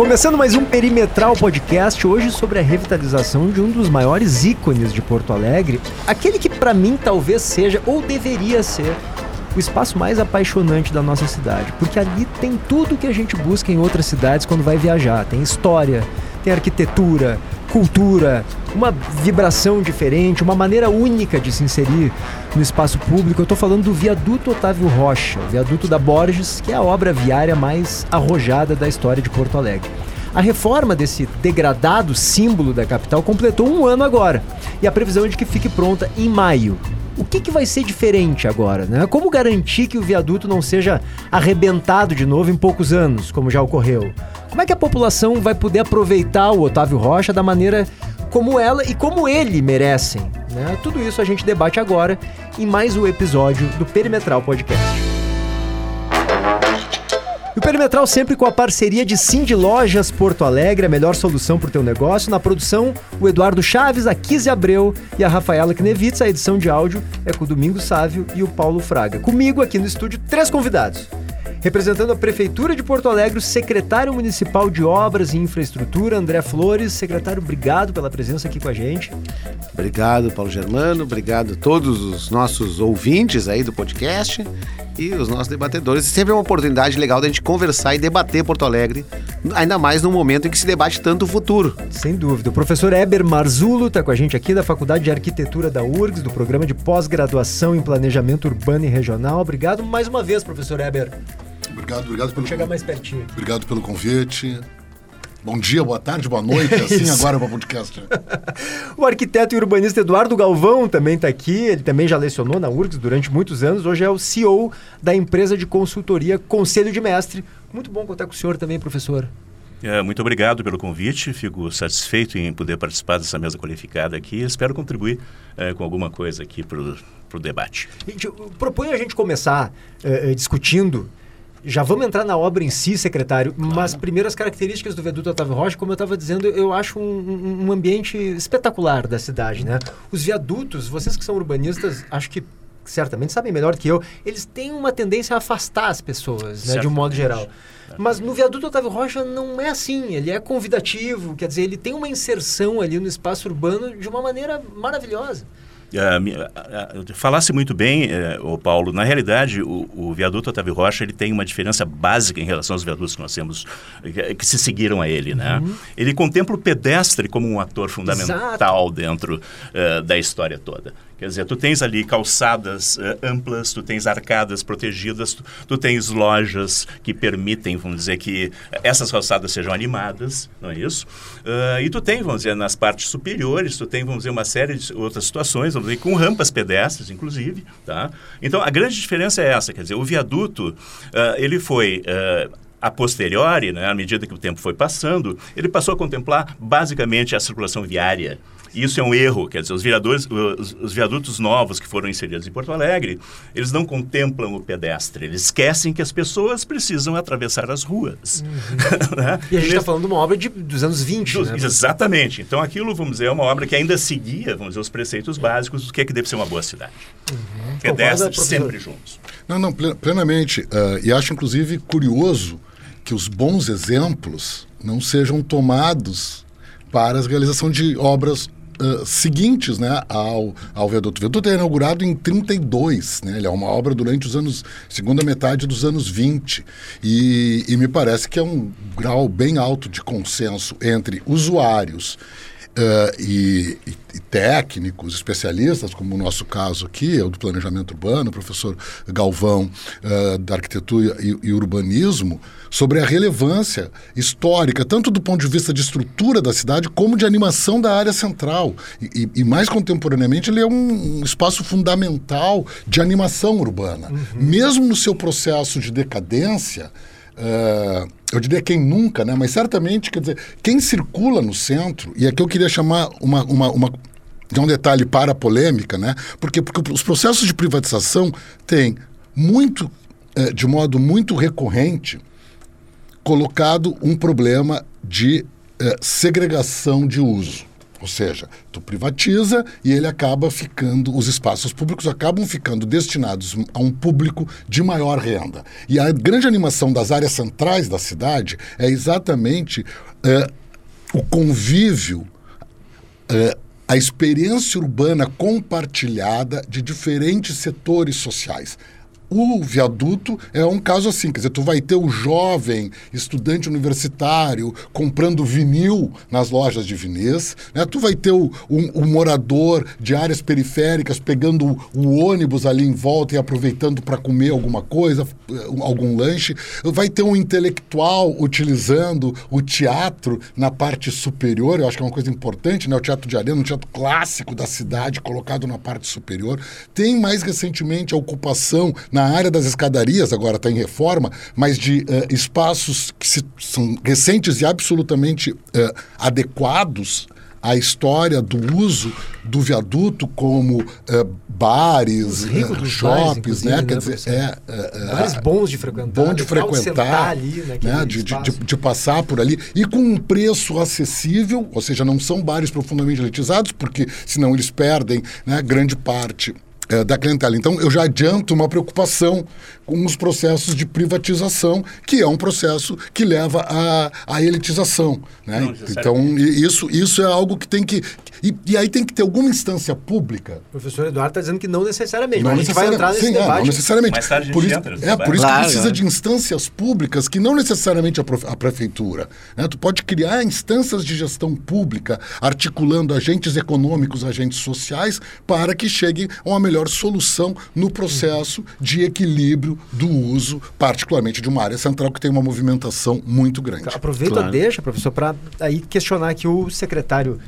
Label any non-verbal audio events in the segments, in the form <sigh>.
Começando mais um Perimetral Podcast, hoje sobre a revitalização de um dos maiores ícones de Porto Alegre, aquele que para mim talvez seja ou deveria ser o espaço mais apaixonante da nossa cidade, porque ali tem tudo que a gente busca em outras cidades quando vai viajar. Tem história, tem arquitetura, cultura, uma vibração diferente, uma maneira única de se inserir no espaço público. Eu estou falando do viaduto Otávio Rocha, o viaduto da Borges, que é a obra viária mais arrojada da história de Porto Alegre. A reforma desse degradado símbolo da capital completou um ano agora e a previsão é de que fique pronta em maio. O que, que vai ser diferente agora? Né? Como garantir que o viaduto não seja arrebentado de novo em poucos anos, como já ocorreu? Como é que a população vai poder aproveitar o Otávio Rocha da maneira como ela e como ele merecem? Né? Tudo isso a gente debate agora em mais um episódio do Perimetral Podcast. O Perimetral sempre com a parceria de Cindy Lojas Porto Alegre, a melhor solução para o teu negócio. Na produção, o Eduardo Chaves, a Kise Abreu e a Rafaela Knevitz. A edição de áudio é com o Domingos Sávio e o Paulo Fraga. Comigo aqui no estúdio, três convidados. Representando a Prefeitura de Porto Alegre, o secretário municipal de Obras e Infraestrutura, André Flores. Secretário, obrigado pela presença aqui com a gente. Obrigado, Paulo Germano. Obrigado a todos os nossos ouvintes aí do podcast e os nossos debatedores. Sempre é uma oportunidade legal da gente conversar e debater Porto Alegre, ainda mais no momento em que se debate tanto o futuro. Sem dúvida. O professor Eber Marzulo está com a gente aqui da Faculdade de Arquitetura da URGS, do programa de pós-graduação em Planejamento Urbano e Regional. Obrigado mais uma vez, professor Eber. Obrigado, obrigado pelo Chegar mais pertinho. Obrigado pelo convite. Bom dia, boa tarde, boa noite, <laughs> assim Isso. agora para o podcast. <laughs> O arquiteto e urbanista Eduardo Galvão também está aqui. Ele também já lecionou na URGS durante muitos anos. Hoje é o CEO da empresa de consultoria Conselho de Mestre. Muito bom contar com o senhor também, professor. É, muito obrigado pelo convite. Fico satisfeito em poder participar dessa mesa qualificada aqui. Espero contribuir é, com alguma coisa aqui para o debate. Gente, eu proponho a gente começar eh, eh, discutindo. Já vamos entrar na obra em si, secretário, mas primeiro as características do viaduto Otávio Rocha, como eu estava dizendo, eu acho um, um- ambiente espetacular da cidade, né? Os viadutos, vocês que são urbanistas, acho que certamente sabem melhor que eu, eles têm uma tendência a afastar as pessoas, né, de um modo geral. Mas no viaduto Otávio Rocha não é assim, ele é convidativo, quer dizer, ele tem uma inserção ali no espaço urbano de uma maneira maravilhosa. Ah, falasse muito bem, eh, ô Paulo. Na realidade, o, o viaduto Otávio Rocha ele tem uma diferença básica em relação aos viadutos que nós temos, que, que se seguiram a ele. Né? Ele contempla o pedestre como um ator fundamental dentro eh, da história toda. Quer dizer, tu tens ali calçadas eh, amplas, tu tens arcadas protegidas, tu, tu tens lojas que permitem, vamos dizer, que essas calçadas sejam animadas, não é isso? Ah, e tu tem, vamos dizer, nas partes superiores, tu tem, vamos dizer, uma série de outras situações, vamos dizer, com rampas pedestres, inclusive, tá? Então, a grande diferença é essa, quer dizer, o viaduto, ah, ele foi... a posteriori, né, à medida que o tempo foi passando, ele passou a contemplar basicamente a circulação viária. Isso é um erro, quer dizer, os, viadores, os, os viadutos novos que foram inseridos em Porto Alegre, eles não contemplam o pedestre, eles esquecem que as pessoas precisam atravessar as ruas. <laughs> Né? E a gente está falando de uma obra de, dos anos 20, dos- né? Exatamente. Então, aquilo, vamos dizer, é uma obra que ainda seguia, vamos dizer, os preceitos básicos do que é que deve ser uma boa cidade. Concorda, Pedestres sempre juntos. Não, não, ple- plenamente. ah, e acho, inclusive, curioso que os bons exemplos não sejam tomados para a realização de obras ah, seguintes né, ao, ao viaduto. O viaduto é inaugurado em 32, né? Ele é uma obra durante os anos, segunda metade dos anos 20. E, e me parece que é um grau bem alto de consenso entre usuários ah, e, e- técnicos, especialistas, como o nosso caso aqui, é o do planejamento urbano, o professor Galvão, ah, da arquitetura e, e urbanismo, sobre a relevância histórica, tanto do ponto de vista de estrutura da cidade, como de animação da área central. E, e- mais contemporaneamente, ele é um, um espaço fundamental de animação urbana. Mesmo no seu processo de decadência, ah, eu diria quem nunca, né? Mas certamente, quer dizer, quem circula no centro, e aqui eu queria chamar uma, uma, uma de um detalhe para a polêmica, né? Porque, porque os processos de privatização têm muito, eh, de modo muito recorrente, colocado um problema de eh, segregação de uso. Ou seja, tu privatiza e ele acaba ficando, os espaços públicos acabam ficando destinados a um público de maior renda. E a grande animação das áreas centrais da cidade é exatamente é, o convívio, é, a experiência urbana compartilhada de diferentes setores sociais. O viaduto é um caso assim, quer dizer, tu vai ter o jovem estudante universitário comprando vinil nas lojas de vinês, né? tu vai ter o morador de áreas periféricas pegando o, o, ônibus ali em volta e aproveitando para comer alguma coisa, eh, algum lanche, vai ter um intelectual utilizando o teatro na parte superior, eu acho que é uma coisa importante, né? o teatro de arena, um teatro clássico da cidade colocado na parte superior. Tem mais recentemente a ocupação na na área das escadarias, agora está em reforma, mas de uh, espaços que se, são recentes e absolutamente uh, adequados à história do uso do viaduto como uh, bares, uh, shoppings, né? Quer dizer, é, é, bares bons de frequentar, bom de frequentar, ali, né? De, de, de, de, passar por ali e com um preço acessível, ou seja, não são bares profundamente elitizados, porque senão eles perdem né, grande parte é, da clientela. Então, eu já adianto uma preocupação com os processos de privatização, que é um processo que leva à, à elitização. Né? Não, então, isso, isso é algo que tem que. E, e, aí tem que ter alguma instância pública. O professor Eduardo está dizendo que não necessariamente, não mas necessariamente, a gente vai entrar nesse sim, debate. É, não necessariamente. Mais tarde por isso, é, por isso claro, que precisa de instâncias públicas que não necessariamente a, a prefeitura. Né? Tu pode criar instâncias de gestão pública, articulando agentes econômicos, agentes sociais, para que chegue a uma melhor solução no processo de equilíbrio do uso, particularmente de uma área central que tem uma movimentação muito grande. Aproveita claro. deixa, professor, para aí questionar aqui o secretário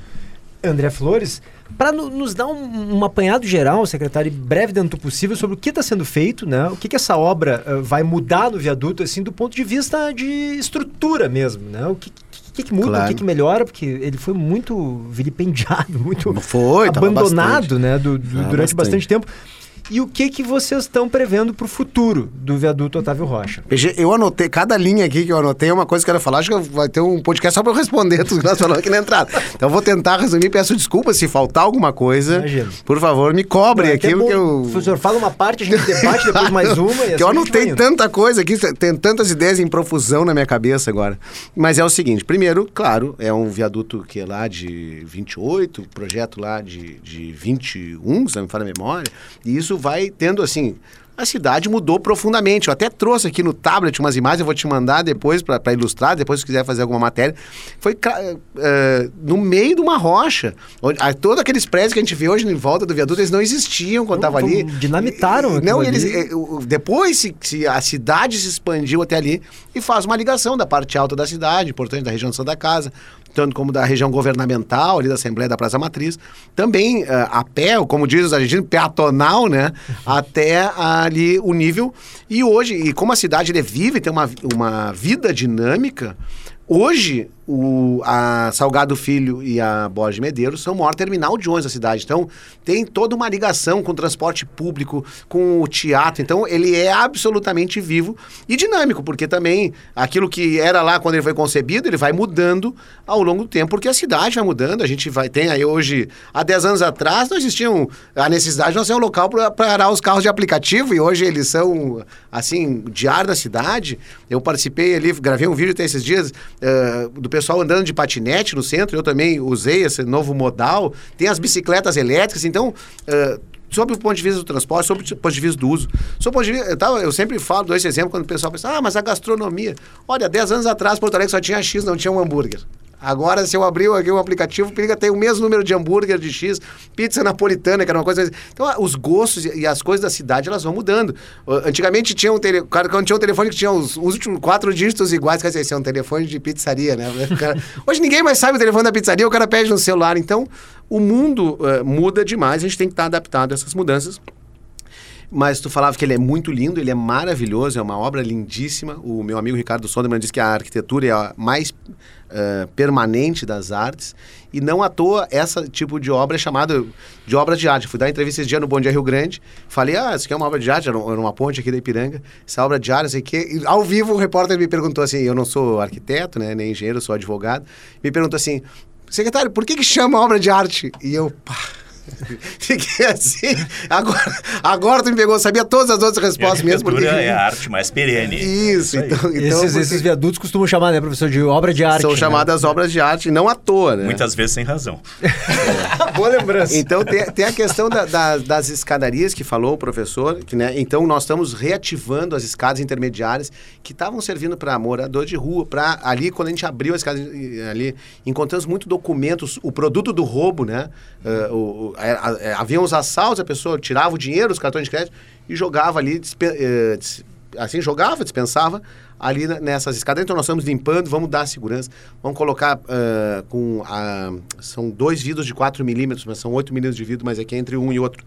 André Flores, para nos dar um, um, apanhado geral, secretário, breve dentro do possível, sobre o que está sendo feito, né? o que, que essa obra uh, vai mudar no viaduto, assim, do ponto de vista de estrutura mesmo, né? o que, que, que muda, claro. o que, que melhora, porque ele foi muito vilipendiado, <laughs> muito foi, abandonado né, do, do, durante bastante. bastante tempo. E o que, que vocês estão prevendo para o futuro do viaduto Otávio Rocha? Eu anotei, cada linha aqui que eu anotei é uma coisa que eu quero falar. Acho que vai ter um podcast só para eu responder tudo que nós falamos aqui na entrada. Então eu vou tentar resumir. Peço desculpas se faltar alguma coisa. Imagina. Por favor, me cobre Não, é aquilo que eu. Professor, fala uma parte, a gente debate, depois mais <laughs> uma. que assim eu anotei tanta coisa aqui, tem tantas ideias em profusão na minha cabeça agora. Mas é o seguinte: primeiro, claro, é um viaduto que é lá de 28, projeto lá de, de 21, se não me falha a memória. E isso vai tendo assim a cidade mudou profundamente. Eu até trouxe aqui no tablet umas imagens, eu vou te mandar depois para ilustrar, depois se quiser fazer alguma matéria. Foi uh, no meio de uma rocha. Onde, uh, todos aqueles prédios que a gente vê hoje em volta do viaduto, eles não existiam quando estava ali. Dinamitaram. Não, eles, uh, depois se, se, a cidade se expandiu até ali e faz uma ligação da parte alta da cidade, importante da região de Santa Casa, tanto como da região governamental, ali da Assembleia da Praça Matriz, também uh, a pé, como diz os argentinos, peatonal, né? até ali o nível. E hoje, e como a cidade ele vive, tem uma, uma vida dinâmica, hoje o, a Salgado Filho e a Borges Medeiros são o maior terminal de ônibus da cidade. Então, tem toda uma ligação com o transporte público, com o teatro. Então, ele é absolutamente vivo e dinâmico, porque também aquilo que era lá quando ele foi concebido, ele vai mudando ao longo do tempo, porque a cidade vai mudando. A gente vai tem aí hoje, há 10 anos atrás, não existiam a necessidade de não ser um local para parar os carros de aplicativo e hoje eles são, assim, diário da cidade. Eu participei ali, gravei um vídeo até esses dias uh, do pessoal andando de patinete no centro, eu também usei esse novo modal. Tem as bicicletas elétricas, então. Uh, sobre o ponto de vista do transporte, sobre o ponto de vista do uso. Sobre ponto de vista, eu, eu sempre falo, dou esse exemplo quando o pessoal pensa, ah, mas a gastronomia. Olha, 10 anos atrás, Porto Alegre só tinha X, não tinha um hambúrguer. Agora, se eu abrir aqui o aplicativo, Periga tem o mesmo número de hambúrguer de X, pizza napolitana, que era uma coisa. Então, os gostos e as coisas da cidade, elas vão mudando. Antigamente tinha um telefone. Quando tinha um telefone que tinha os, os últimos quatro dígitos iguais, quer dizer, esse é um telefone de pizzaria, né? <laughs> Hoje ninguém mais sabe o telefone da pizzaria, o cara pede no celular. Então, o mundo uh, muda demais, a gente tem que estar adaptado a essas mudanças. Mas tu falava que ele é muito lindo, ele é maravilhoso, é uma obra lindíssima. O meu amigo Ricardo Sonderman disse que a arquitetura é a mais uh, permanente das artes. E não à toa, esse tipo de obra é chamada de obra de arte. Fui dar entrevista esse dia no Bom Dia Rio Grande. Falei, ah, isso aqui é uma obra de arte, era uma ponte aqui da Ipiranga. Essa obra de arte, sei que. E, ao vivo, o repórter me perguntou assim: eu não sou arquiteto, né, nem engenheiro, sou advogado. Me perguntou assim: secretário, por que, que chama obra de arte? E eu, pá. <laughs> Fiquei assim. Agora, agora tu me pegou, sabia todas as outras respostas E a mesmo. Porque... é a arte mais perene. Isso, aí. então. então esses, porque esses viadutos costumam chamar, né, professor, de obra de arte. são né? chamadas obras de arte, não à toa, né? Muitas vezes sem razão. <laughs> Boa lembrança. Então tem, tem a questão da- da- das escadarias que falou o professor, que, né, então nós estamos reativando as escadas intermediárias que estavam servindo para morador de rua, para ali quando a gente abriu a escada eh, ali, encontramos muito documentos, o produto do roubo, né? eh, o- o- a- a- eh, haviam os assaltos, a pessoa tirava o dinheiro, os cartões de crédito e jogava ali, eh, assim jogava, dispensava ali na- nessas escadas. Então nós estamos limpando, vamos dar segurança, vamos colocar ah, com a, são dois vidros de 4 milímetros, mas são 8 milímetros de vidro, mas é que entre um e outro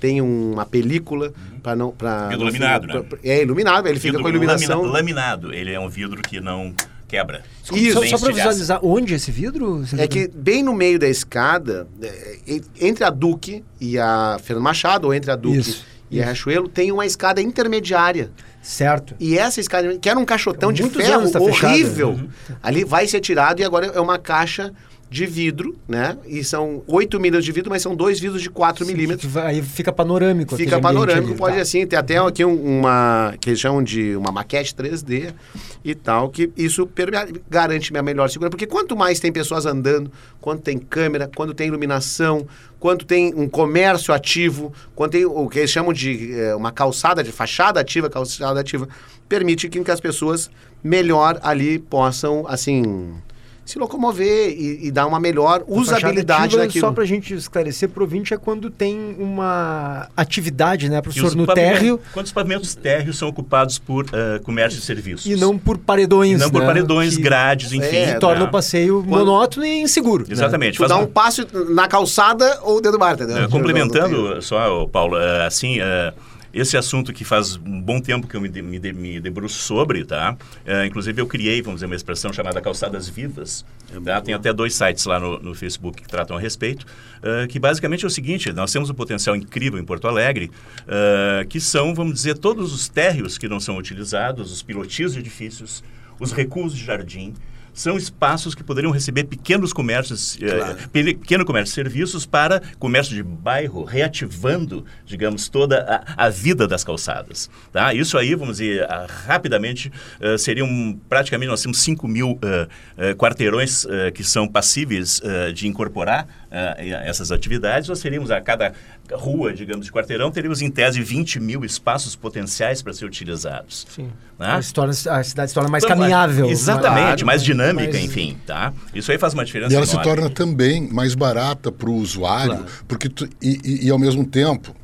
tem uma película para não para Vidro iluminado, né? É iluminado, ele fica Vidro com a iluminação. lamina- laminado. Ele é um vidro que não quebra. Isso. Só, só para visualizar, onde é esse vidro? É que bem no meio da escada, é, e- entre a Duque e a Fernando Machado, ou entre a Duque Isso, e a Riachuelo, tem uma escada intermediária. Certo. E essa escada, que era um caixotão de ferro tá horrível, Uhum. ali vai ser tirado e agora é uma caixa de vidro, né? E são 8 milímetros de vidro, mas são dois vidros de 4 milímetros. Que vai- Aí fica panorâmico. Fica panorâmico, ali, pode tá. assim, tem até aqui um- uma, que eles chamam de uma maquete 3D e tal, que isso garante a melhor segurança, porque quanto mais tem pessoas andando, quanto tem câmera, quando tem iluminação, quanto tem um comércio ativo, quando tem o que eles chamam de eh, uma calçada, de fachada ativa, calçada ativa, permite que as pessoas melhor ali possam, assim, se locomover e, e dar uma melhor A usabilidade ativa, daquilo. Só pra gente esclarecer pro ouvinte, é quando tem uma atividade, né, professor, no térreo Quando os pavimentos térreos são ocupados por eh, comércio e serviços. e não por paredões, E não por né, paredões, que grades, enfim. É, que torna né? o passeio Quando- monótono e inseguro. né? Exatamente. Tu faz dá uma- um passo na calçada ou dentro do mar, entendeu? Tem- complementando só, Paulo, é, assim, é, esse assunto que faz um bom tempo que eu me, de- me, de- me debruço sobre, tá? É, inclusive eu criei, vamos dizer, uma expressão chamada calçadas vivas. tá? Tem até dois sites lá no, no Facebook que tratam a respeito, é, que basicamente é o seguinte, nós temos um potencial incrível em Porto Alegre, é, que são, vamos dizer, todos os térreos que não são utilizados, os pilotis de edifícios, os recuos de jardim, são espaços que poderiam receber pequenos comércios, eh, pe- pequeno comércio serviços para comércio de bairro, reativando, digamos, toda a, a vida das calçadas. Tá? Isso aí, vamos dizer, ah, rapidamente, eh, seriam praticamente, nós temos 5 mil eh, quarteirões que são passíveis de incorporar essas atividades. Nós teríamos a cada rua, digamos, de quarteirão, teríamos em tese 20 mil espaços potenciais para ser utilizados. Sim. Né? Se torna- a cidade se torna mais Então, caminhável. Exatamente, Claro, mais dinâmica, mais- enfim, tá? Isso aí faz uma diferença E ela se enorme. torna também mais barata para o usuário, porque tu- e, e- e, ao mesmo tempo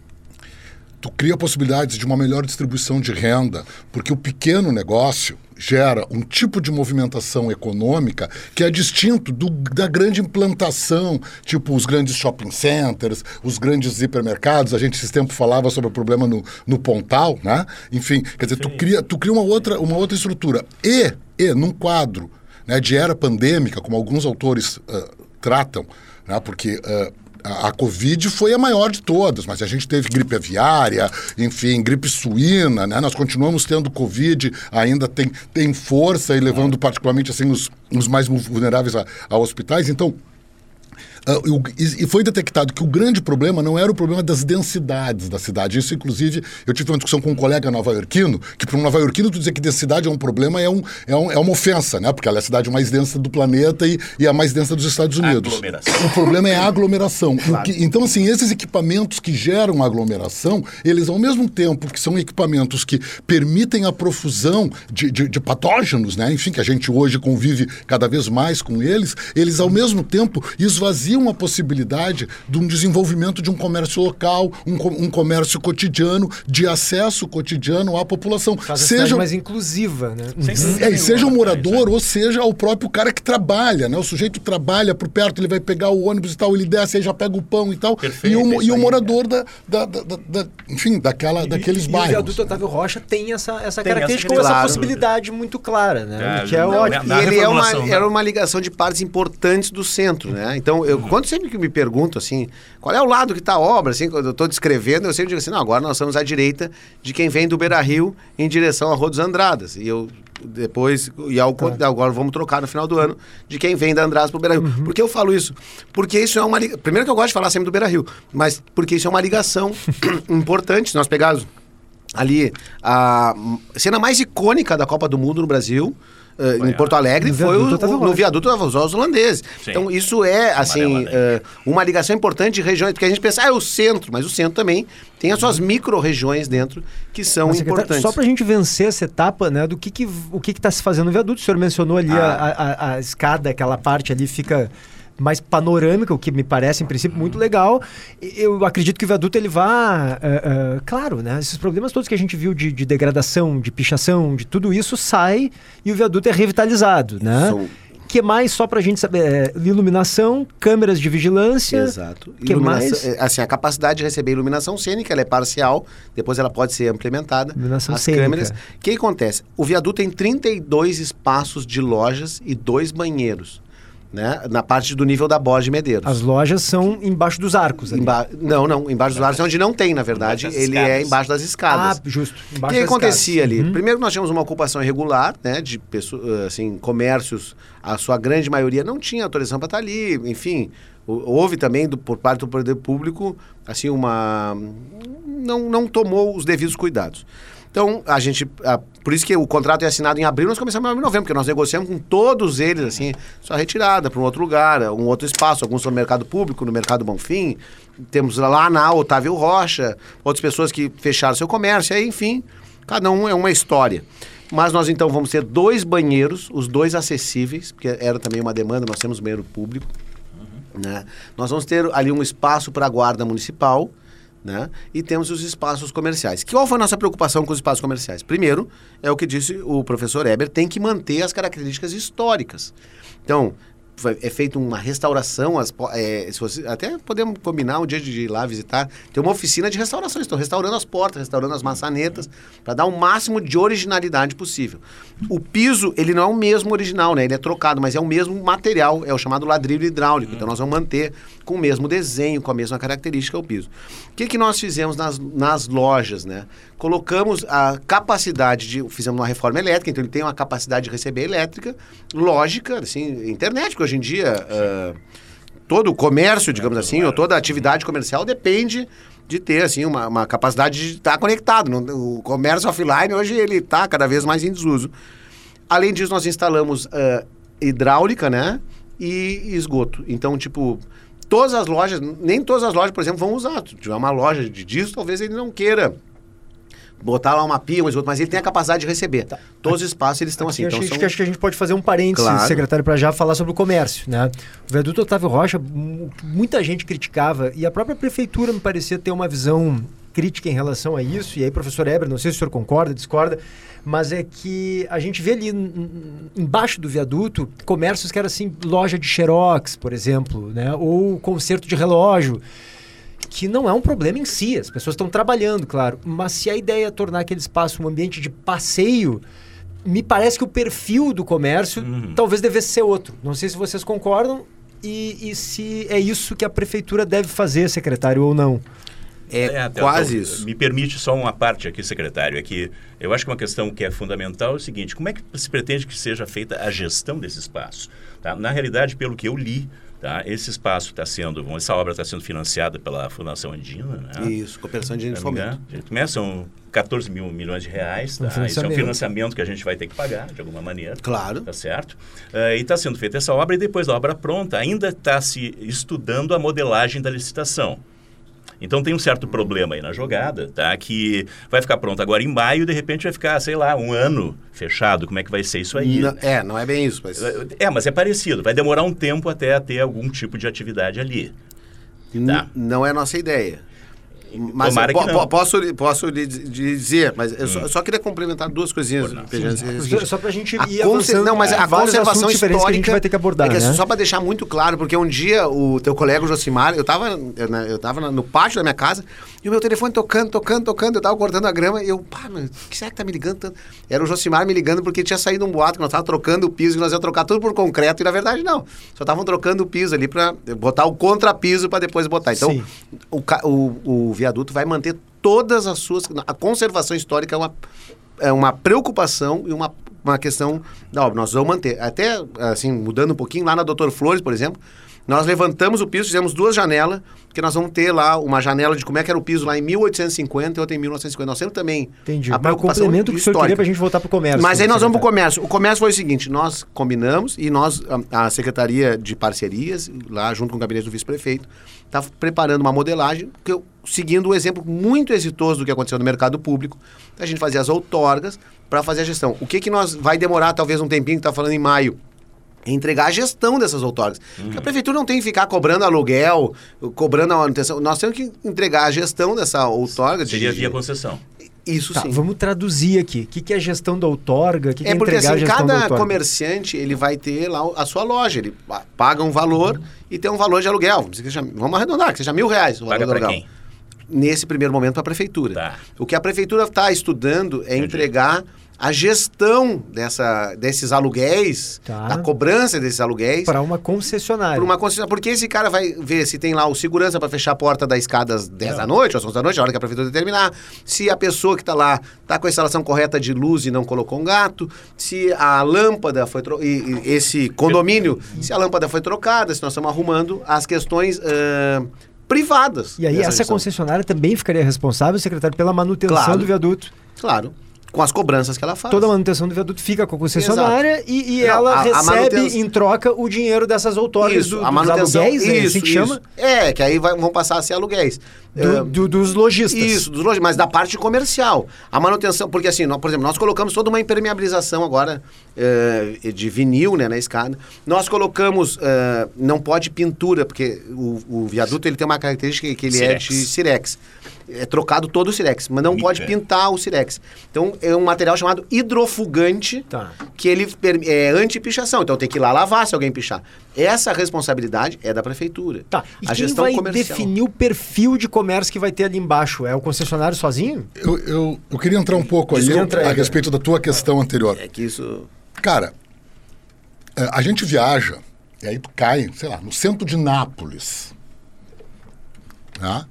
tu cria possibilidades de uma melhor distribuição de renda, porque o pequeno negócio gera um tipo de movimentação econômica que é distinto do- da grande implantação, tipo os grandes shopping centers, os grandes hipermercados. A gente esses tempos falava sobre o problema no, no Pontal, né? Enfim, quer dizer, tu cria, tu cria uma outra, uma outra estrutura. E, e num quadro né, de era pandêmica, como alguns autores ah, tratam, né, porque ah, a, Covid foi a maior de todas, mas a gente teve gripe aviária, enfim, gripe suína, né? Nós continuamos tendo Covid, ainda tem, tem força e levando particularmente assim os, os mais vulneráveis a, a hospitais. Então, o- e e foi detectado que o grande problema não era o problema das densidades da cidade. Isso, inclusive, eu tive uma discussão com um colega nova-iorquino, que para um nova-iorquino tu dizer que densidade é um problema é, um, é, um- é uma ofensa, né? Porque ela é a cidade mais densa do planeta e, e a mais densa dos Estados Unidos. Aglomeração. O problema é a aglomeração. O que- então, assim, esses equipamentos que geram aglomeração, eles, ao mesmo tempo que são equipamentos que permitem a profusão de, de- de patógenos, né? Enfim, que a gente hoje convive cada vez mais com eles, eles, ao mesmo tempo, esvaziam a possibilidade de um desenvolvimento de um comércio local, um, um comércio cotidiano, de acesso cotidiano à população. Seja mais inclusiva, né? Uhum. é, e seja o morador né? ou seja o próprio cara que trabalha, né? O sujeito trabalha por perto, ele vai pegar o ônibus e tal, ele desce, aí já pega o pão e tal. Perfeito, e o, é e o aí, morador da, da, da- da- da- enfim, daquela, daqueles e, bairros. E o viaduto Otávio Rocha tem essa, essa Tem característica essa ou essa possibilidade muito clara, né? É, que é não, ótimo. Na e ele é uma, né? era uma ligação de partes importantes do centro, né? Então, eu, quando sempre que me pergunto assim, qual é o lado que está a obra, assim, quando eu estou descrevendo, eu sempre digo assim, não, agora nós estamos à direita de quem vem do Beira Rio em direção à Rua dos Andradas. E eu depois, e ao, agora vamos trocar no final do ano, de quem vem da András pro Beira Rio. Por que eu falo isso? Porque isso é uma. Primeiro que eu gosto de falar sempre do Beira Rio, mas porque isso é uma ligação <coughs> importante. Se nós pegarmos ali a cena mais icônica da Copa do Mundo no Brasil. Eh, em Porto Alegre no foi viaduto o, o- no viaduto dos holandeses. Sim. Então, isso é, assim, eh, uma ligação importante de regiões, porque a gente pensa, ah, é o centro, mas o centro também tem as suas micro-regiões dentro que são Mas, importantes. Só para a gente vencer essa etapa, né, do que, que o que está se fazendo no viaduto. O senhor mencionou ali a, a- a escada, aquela parte ali fica mais panorâmica, o que me parece, em princípio, muito legal. Eu acredito que o viaduto ele vá. eh, eh, claro, né? Esses problemas todos que a gente viu de, de degradação, de pichação, de tudo isso sai e o viaduto é revitalizado, né? Que mais só para a gente saber? É, iluminação, câmeras de vigilância. Exato. que mais? Assim, a capacidade de receber iluminação cênica ela é parcial, depois ela pode ser implementada. Iluminação As cênica. câmeras. O que acontece? O viaduto tem 32 espaços de lojas e dois banheiros, né? Na parte do nível da Borges de Medeiros. As lojas são embaixo dos arcos. ali. Emba- Não, não, embaixo dos arcos é onde não tem, na verdade. Ele é escadas. embaixo das escadas. Ah, justo. O que das acontecia escadas. ali? Uhum. Primeiro nós tínhamos uma ocupação irregular, né, de pessoas, assim, comércios, a sua grande maioria não tinha autorização para estar ali, enfim, houve também do- por parte do poder público, assim, uma não, não tomou os devidos cuidados. Então, a gente, a- por isso que o contrato é assinado em abril, nós começamos em novembro, porque nós negociamos com todos eles, assim, sua retirada para um outro lugar, um outro espaço, alguns estão no mercado público, no mercado Bonfim, temos lá na Otávio Rocha, outras pessoas que fecharam seu comércio, aí, enfim, cada um é uma história. Mas nós então vamos ter dois banheiros, os dois acessíveis, porque era também uma demanda, nós temos banheiro público. Né? Nós vamos ter ali um espaço para a guarda municipal, né? E temos os espaços comerciais. Qual foi a nossa preocupação com os espaços comerciais? Primeiro, é o que disse o professor Eber, tem que manter as características históricas. Então, é feita uma restauração, as é, até podemos combinar um dia de ir lá visitar, tem uma oficina de restauração, estão restaurando as portas, restaurando as maçanetas, para dar o máximo de originalidade possível. O piso, ele não é o mesmo original, né? Ele é trocado, mas é o mesmo material, é o chamado ladrilho hidráulico. Então nós vamos manter com o mesmo desenho, com a mesma característica o piso. O que, que nós fizemos nas, nas lojas, né? Colocamos a capacidade de. Fizemos uma reforma elétrica, então ele tem uma capacidade de receber elétrica, lógica, assim, internet, porque hoje em dia. ah, todo o comércio, digamos assim, ou toda a atividade comercial depende de ter assim uma, uma capacidade de estar conectado. O comércio offline hoje ele está cada vez mais em desuso. Além disso, nós instalamos ah, hidráulica, né? E esgoto. Então, tipo, todas as lojas, nem todas as lojas, por exemplo, vão usar. Se tiver uma loja de disso, talvez ele não queira botar lá uma pia, um esgoto, mas ele tem a capacidade de receber. Todos os espaços eles estão assim. Aqui Então, acho, são... que- acho que a gente pode fazer um parênteses, Claro. secretário, para já falar sobre o comércio. Né? O viaduto Otávio Rocha, mu- muita gente criticava, e a própria prefeitura me parecia ter uma visão crítica em relação a isso, e aí, professor Eber, não sei se o senhor concorda, discorda, mas é que a gente vê ali embaixo do viaduto comércios que eram assim, loja de xerox, por exemplo, né? ou conserto de relógio que não é um problema em si, as pessoas estão trabalhando, claro, mas se a ideia é tornar aquele espaço um ambiente de passeio, me parece que o perfil do comércio talvez devesse ser outro. Não sei se vocês concordam e, e se é isso que a prefeitura deve fazer, secretário, ou não. É, até- quase então, isso. Me permite só uma parte aqui, secretário, é que eu acho que uma questão que é fundamental é o seguinte, como é que se pretende que seja feita a gestão desse espaço? tá? Na realidade, pelo que eu li, tá? esse espaço está sendo, essa obra está sendo financiada pela Fundação Andina, né? Isso, cooperação de Se não me fomento. engano, gente, né, São 14 mil milhões de reais, Um tá? Isso é um financiamento. que a gente vai ter que pagar, de alguma maneira. Claro. Tá certo? Eh, e está sendo feita essa obra e depois da obra pronta, ainda está se estudando a modelagem da licitação. Então tem um certo problema aí na jogada, tá? Que vai ficar pronto agora em maio e de repente vai ficar, sei lá, um ano fechado. Como é que vai ser isso aí? Não- é, não é bem isso, mas... É, mas é parecido. Vai demorar um tempo até ter algum tipo de atividade ali. Tá. Não é a nossa ideia. Mas Tomara eu po- posso, lhe- posso lhe di- dizer, mas eu, só, eu só queria complementar duas coisinhas. Sim, é só- só pra gente a ir avançando Não, mas a conservação histórica... que a gente vai ter que abordar, é que, né? Só para deixar muito claro, porque um dia o teu colega Josimar, eu estava eu, na- eu tava no pátio da minha casa e o meu telefone tocando, tocando, tocando, eu estava cortando a grama e eu, pá, mas o que será que tá me ligando tanto? Era o Josimar me ligando porque tinha saído um boato que nós estávamos trocando o piso, que nós ia trocar tudo por concreto e na verdade não. Só estavam trocando o piso ali para botar o contrapiso para depois botar. Então, Sim. o, o, o viaduto vai manter todas as suas. A conservação histórica é uma, é uma preocupação e uma uma questão da obra. Nós vamos manter. Até, assim, mudando um pouquinho, lá na Doutor Flores, por exemplo, nós levantamos o piso, fizemos duas janelas, porque nós vamos ter lá uma janela de como é que era o piso lá em 1850 e outra em 1950. Nós temos também Entendi. a Mas o preocupação complemento que o senhor queria histórica. pra gente voltar pro comércio. Mas aí nós vamos para o comércio. O comércio foi o seguinte: nós combinamos e nós, a, a Secretaria de Parcerias, lá junto com o gabinete do vice-prefeito, está preparando uma modelagem, que eu, seguindo o exemplo muito exitoso do que aconteceu no mercado público, a gente fazia as outorgas para fazer a gestão. O que, que nós vai demorar talvez um tempinho, que está falando em maio? É entregar a gestão dessas outorgas. Porque a prefeitura não tem que ficar cobrando aluguel, cobrando a manutenção. Nós temos que entregar a gestão dessa outorga. de- Seria via concessão. Isso Tá, sim. vamos traduzir aqui. O que, que é gestão da outorga? O que, que é, É porque entregar a assim, gestão da cada comerciante ele vai ter lá a sua loja, ele pa- paga um valor e tem um valor de aluguel. Vamos, arredondar, que seja mil reais o valor Paga aluguel. quem? Nesse primeiro momento para a prefeitura. Tá. O que a prefeitura está estudando é entregar a gestão dessa, desses aluguéis, Tá. a cobrança desses aluguéis Para uma concessionária. para uma concessionária. Porque esse cara vai ver se tem lá o segurança para fechar a porta da escada às 10 da noite, às 11 da noite, a hora que a prefeitura determinar. Se a pessoa que está lá está com a instalação correta de luz e não colocou um gato. Se a lâmpada foi trocada. Esse condomínio, se a lâmpada foi trocada, se nós estamos arrumando as questões ah, privadas. E aí essa gestão. concessionária também ficaria responsável, secretário, pela manutenção Claro. do viaduto. Claro. Com as cobranças que ela faz. Toda a manutenção do viaduto fica com a concessionária e, e Não, ela a- a recebe manutenção- em troca o dinheiro dessas outorgas Isso, do, a dos manutenção. aluguéis, é isso, assim que isso. chama? É, que aí vai- vão passar a ser aluguéis. Do- Ah, do- dos lojistas. Isso, dos lojas, mas da parte comercial. A manutenção, porque assim, nós, por exemplo, nós colocamos toda uma impermeabilização agora eh, de vinil né, na escada. Nós colocamos, não pode pintura, porque o, o viaduto ele tem uma característica que ele Sirex. é de sirex. É trocado todo o sirex, mas não pode é. pintar o sirex. Então é um material chamado hidrofugante Tá. que ele é anti-pichação. Então tem que ir lá lavar se alguém pichar. Essa responsabilidade é da prefeitura. Tá. E a quem gestão vai comercial. definir o perfil de comércio que vai ter ali embaixo? É o concessionário sozinho? Eu, eu, eu queria entrar um pouco aí, a respeito da tua questão anterior. É que isso. Cara, é, a gente viaja e aí tu cai, sei lá, no centro de Nápoles. Tá?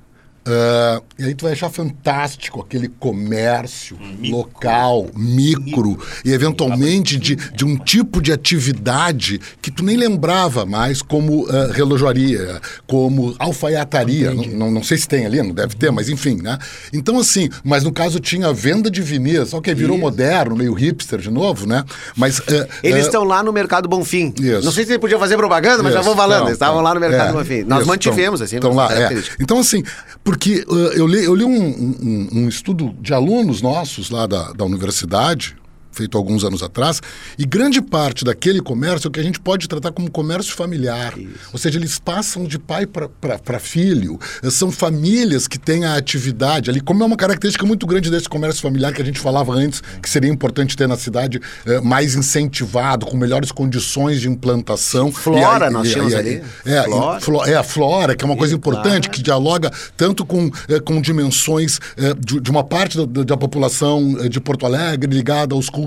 Ah, e aí tu vai achar fantástico aquele comércio local, micro, e eventualmente de, de um tipo de atividade que tu nem lembrava mais como ah, relojoaria, como alfaiataria. Não, não, não sei se tem ali, não deve ter, mas enfim, né? Então, assim, mas no caso tinha venda de vinis, ok, virou Isso. moderno, meio hipster de novo, né? Mas. ah, Eles estão lá no Mercado Bonfim. Isso. Não sei se ele podia fazer propaganda, mas já Isso, vou falando. então, Eles estavam então, lá no Mercado é, Bonfim. Nós mantivemos, então, assim, Então lá, é. Então, assim, porque uh, eu, li, eu li um, um- um estudo de alunos nossos lá da, da universidade, feito alguns anos atrás, e grande parte daquele comércio é o que a gente pode tratar como comércio familiar. Ou seja, eles passam de pai para filho. São famílias que têm a atividade ali, como é uma característica muito grande desse comércio familiar que a gente falava antes, que seria importante ter na cidade eh, mais incentivado, com melhores condições de implantação. Flora, E aí- nós e- tínhamos e- ali. É, Flora. flo- é a flora, que é uma coisa importante, que dialoga tanto com, eh, com dimensões eh, de, de uma parte da, da população de Porto Alegre ligada aos cultos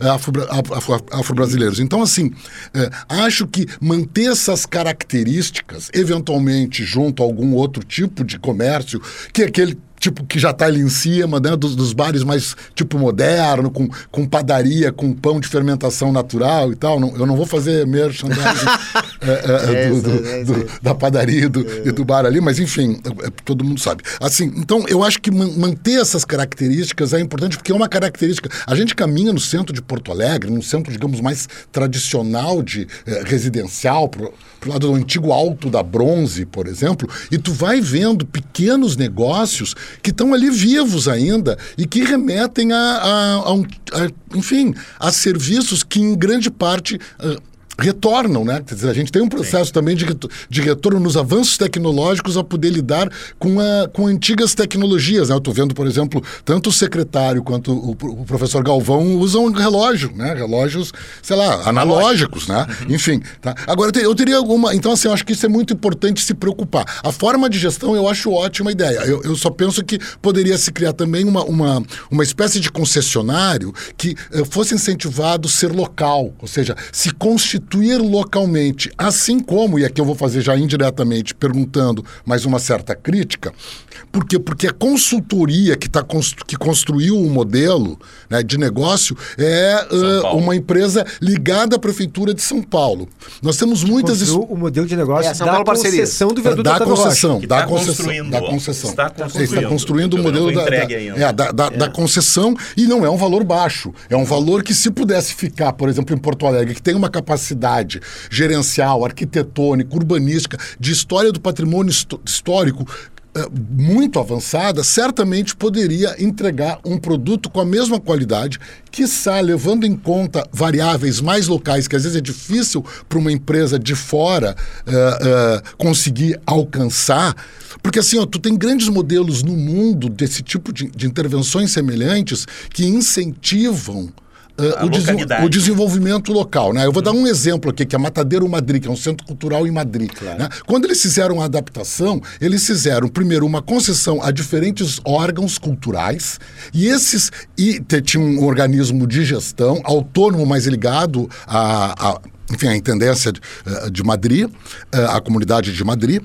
eh, afro- afro- afro-brasileiros. então, assim, eh, acho que manter essas características, eventualmente junto a algum outro tipo de comércio, que é aquele tipo que já está ali em cima, né, dos, dos bares mais tipo moderno, com, com padaria, com pão de fermentação natural e tal. Não- eu não vou fazer merchandising eh, <laughs> eh, É do- do- é do- da padaria e do, e do bar ali, mas enfim, é- é- todo mundo sabe. Assim, então eu acho que man- manter essas características é importante porque é uma característica. A gente caminha no centro de Porto Alegre, num centro, digamos, mais tradicional de eh, residencial, pro, pro lado do antigo Alto da Bronze, por exemplo, e tu vai vendo pequenos negócios que estão ali vivos ainda e que remetem a, a- a a- enfim, a serviços que em grande parte ah, retornam, né? Quer dizer, a gente tem um processo também de, de retorno nos avanços tecnológicos a poder lidar com, a, com antigas tecnologias. Né? Eu estou vendo, por exemplo, tanto o secretário quanto o, o professor Galvão usam relógio, né? Relógios, sei lá, analógicos, né? Enfim, tá? Agora, eu teria alguma... Então, assim, eu acho que isso é muito importante se preocupar. A forma de gestão eu acho ótima ideia. Eu, eu só penso que poderia se criar também uma, uma, uma espécie de concessionário que eh, fosse incentivado ser local, ou seja, se constituir constituir localmente, assim como, e aqui eu vou fazer já indiretamente perguntando, mas uma certa crítica, por quê? Porque a consultoria que, tá constru que construiu o modelo né, de negócio é uh, uma empresa ligada à Prefeitura de São Paulo. Nós temos muitas... Construiu o modelo de negócio É, São da Paulo concessão do viaduto da Rocha. concessão, Que da tá concessão, da concessão. Está construindo. está construindo o modelo foi da, da- é, da, da- da concessão e não é um valor baixo. É um valor que se pudesse ficar, por exemplo, em Porto Alegre, que tem uma capacidade gerencial, arquitetônica, urbanística, de história do patrimônio histó- histórico eh, muito avançada, certamente poderia entregar um produto com a mesma qualidade, quiçá levando em conta variáveis mais locais, que às vezes é difícil para uma empresa de fora eh, eh, conseguir alcançar. Porque assim, ó, tu tem grandes modelos no mundo desse tipo de, de intervenções semelhantes que incentivam eh, A o, desen- o desenvolvimento local. Né? Eu vou dar um exemplo aqui, que é Matadeiro Madrid, que é um centro cultural em Madrid. né? Quando eles fizeram a adaptação, eles fizeram, primeiro, uma concessão a diferentes órgãos culturais, e esses e tinha um organismo de gestão autônomo, mas ligado a. a enfim, a intendência de, eh, de Madrid, eh, a comunidade de Madrid,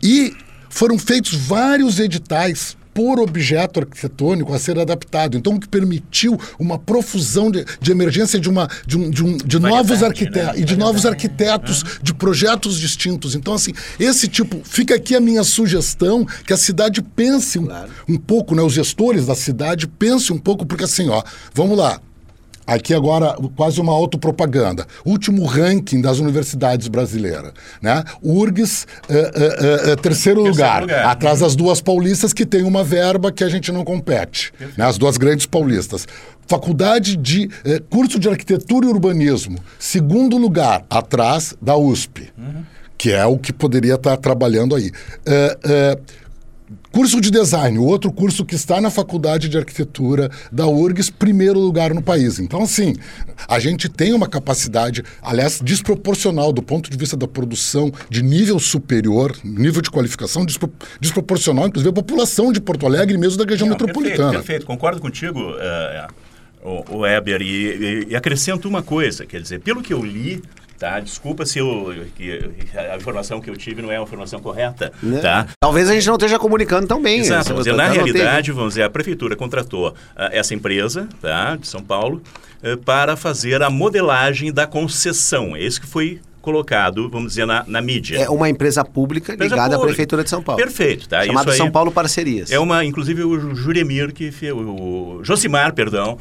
e foram feitos vários editais por objeto arquitetônico a ser adaptado. Então, o que permitiu uma profusão de, de emergência de, uma, de, um, de, um- de novos arquitetos né? e de novos arquitetos de projetos distintos. Então, assim, esse tipo. Fica aqui a minha sugestão que a cidade pense um, um pouco, né? Os gestores da cidade pensem um pouco, porque assim, ó, vamos lá. Aqui agora, quase uma autopropaganda. Último ranking das universidades brasileiras. Né? URGS, eh, eh, eh, terceiro, lugar, lugar. Atrás das duas paulistas que tem uma verba que a gente não compete. Né? As duas grandes paulistas. Faculdade de eh, curso de arquitetura e urbanismo. Segundo lugar, atrás da USP. Que é o que poderia estar trabalhando aí. Curso de design, o outro curso que está na Faculdade de Arquitetura da URGS, primeiro lugar no país. Então, assim, a gente tem uma capacidade, aliás, desproporcional do ponto de vista da produção de nível superior, nível de qualificação despro- desproporcional, inclusive, à população de Porto Alegre e mesmo da região Não, metropolitana. Perfeito, perfeito. Concordo contigo, eh, o, o Eber, e, e- e acrescento uma coisa, quer dizer, pelo que eu li, tá? Desculpa se eu, que a informação que eu tive não é a informação correta, Né? tá? Talvez a gente não esteja comunicando tão bem. Exato, vamos dizer, eu na anotei, realidade, vamos dizer, a prefeitura contratou ah, essa empresa, tá, de São Paulo, eh, para fazer a modelagem da concessão. É isso que foi colocado, vamos dizer, na, na mídia. É uma empresa pública Empresa ligada à pública. Prefeitura de São Paulo. Perfeito, tá? Aí São Paulo Parcerias. É uma, inclusive o Juremir que fez, o Josimar, perdão,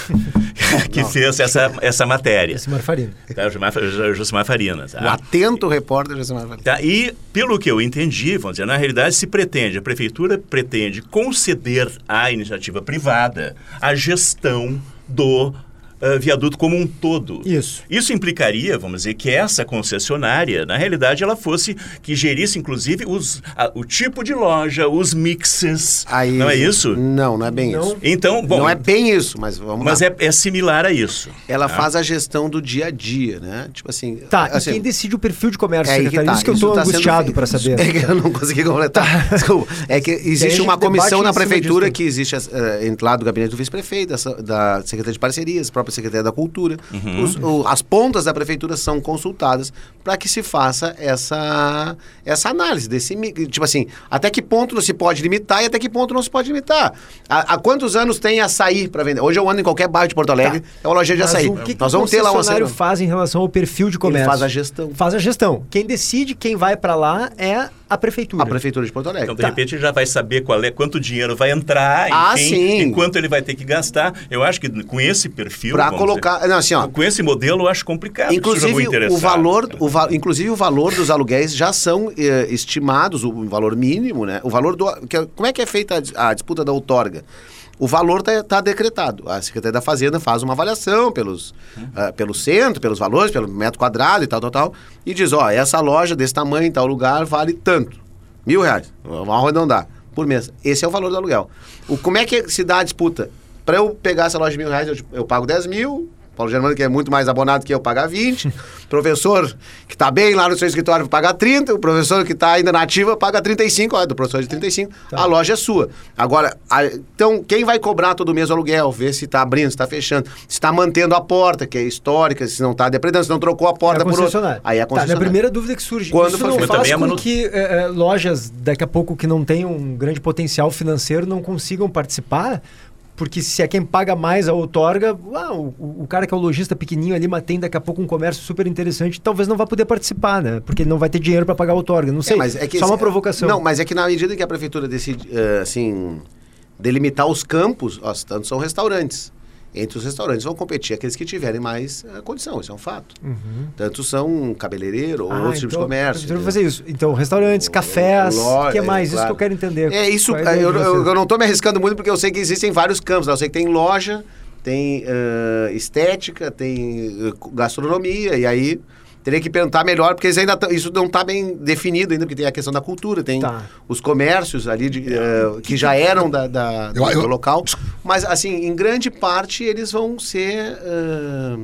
<laughs> <laughs> que fez essa, essa matéria. Esse Marfarina. Tá? O Josimar, o Josimar Farina, O tá? atento repórter Josimar Vale. Tá, E, pelo que eu entendi, vamos dizer, na realidade se pretende, a prefeitura pretende conceder à iniciativa privada a gestão do ah, viaduto como um todo. Isso. Isso implicaria, vamos dizer, que essa concessionária, na realidade, ela fosse, que gerisse, inclusive, os, a- o tipo de loja, os mixes. Aí- Não é isso? Não, não é bem Não. isso. Então, bom, não é bem isso, mas vamos mas lá. é, é similar a isso. Ela tá? faz a gestão do dia a dia, né? Tipo assim... Tá, assim, e quem decide o perfil de comércio, É aí secretário? tá, Isso que eu tô tá angustiado para saber. <laughs> É que eu não consegui completar. <laughs> Desculpa. É que existe uma comissão na prefeitura que existe entre lá do gabinete do vice-prefeito, da, da Secretaria de Parcerias, própria Secretaria da Cultura. Uhum. Os- o- as pontas da prefeitura são consultadas para que se faça essa, essa análise desse tipo assim, até que ponto não se pode limitar e até que ponto não se pode limitar. Há, há quantos anos tem açaí para vender? Hoje eu ando em qualquer bairro de Porto Alegre, é uma lojinha de Tá. Mas açaí. o que, que Nós o vamos ter lá um açaí. faz em relação ao perfil de comércio? faz a gestão. Faz a gestão. Quem decide quem vai para lá é a prefeitura. A prefeitura de Porto Alegre. Então, de Tá. repente, ele já vai saber qual é, quanto dinheiro vai entrar, Ah, enfim, sim. e quanto ele vai ter que gastar. Eu acho que com esse perfil. Para colocar, não, assim, ó, dizer, com esse modelo, eu acho complicado. Inclusive, o valor, o va- inclusive o valor dos aluguéis já são eh, estimados, o valor mínimo, né? O valor do. que é- como é que é feita a a, disputa da outorga? O valor está decretado. A Secretaria da Fazenda faz uma avaliação pelos, ah, pelo centro, pelos valores, pelo metro quadrado e tal, tal, tal, e diz: ó, essa loja desse tamanho, em tal lugar, vale tanto. Mil reais. Vamos arredondar. Por mês. Esse é o valor do aluguel. O, como é que se dá a disputa? Para eu pegar essa loja de mil reais, eu, eu pago 10 mil, Paulo Germano, que é muito mais abonado que eu, paga 20. <laughs> professor que está bem lá no seu escritório paga 30. O professor que está ainda na ativa paga 35. Olha, do professor de 35. A loja é sua. Agora, a- então, quem vai cobrar todo mês o aluguel? Ver se está abrindo, se está fechando, se está mantendo a porta, que é histórica, se não está depredando, se não trocou a porta É a por outra. Aí é a Tá, concessionária. primeira dúvida que surge. Quando isso não faz a com manu- que eh, eh, lojas, daqui a pouco, que não tenham um grande potencial financeiro, não consigam participar? Porque se é quem paga mais a outorga, uau, o, o cara que é o lojista pequenininho ali, mas tem daqui a pouco um comércio super interessante, talvez não vá poder participar, né? Porque ele não vai ter dinheiro para pagar a outorga. Não sei, É, mas é que só uma provocação. Não, mas é que na medida que a prefeitura decide, eh, assim, delimitar os campos, ó, tanto são restaurantes. Entre os restaurantes vão competir aqueles que tiverem mais eh, condição, isso é um fato. Tanto são cabeleireiro ou Ah, outros tipos de comércio. Então, fazer isso. Então, restaurantes, cafés, o que mais? Isso claro. que eu quero entender. É isso, ideia eu, eu, eu não estou me arriscando muito porque eu sei que existem vários campos. né? Eu sei que tem loja, tem eh, estética, tem eh, gastronomia, e aí teria que perguntar melhor, porque ainda tão- isso não está bem definido ainda, porque tem a questão da cultura, tem Tá. os comércios ali de, eh, que já eram da, da- do, do local. Mas, assim, em grande parte eles vão ser. eh,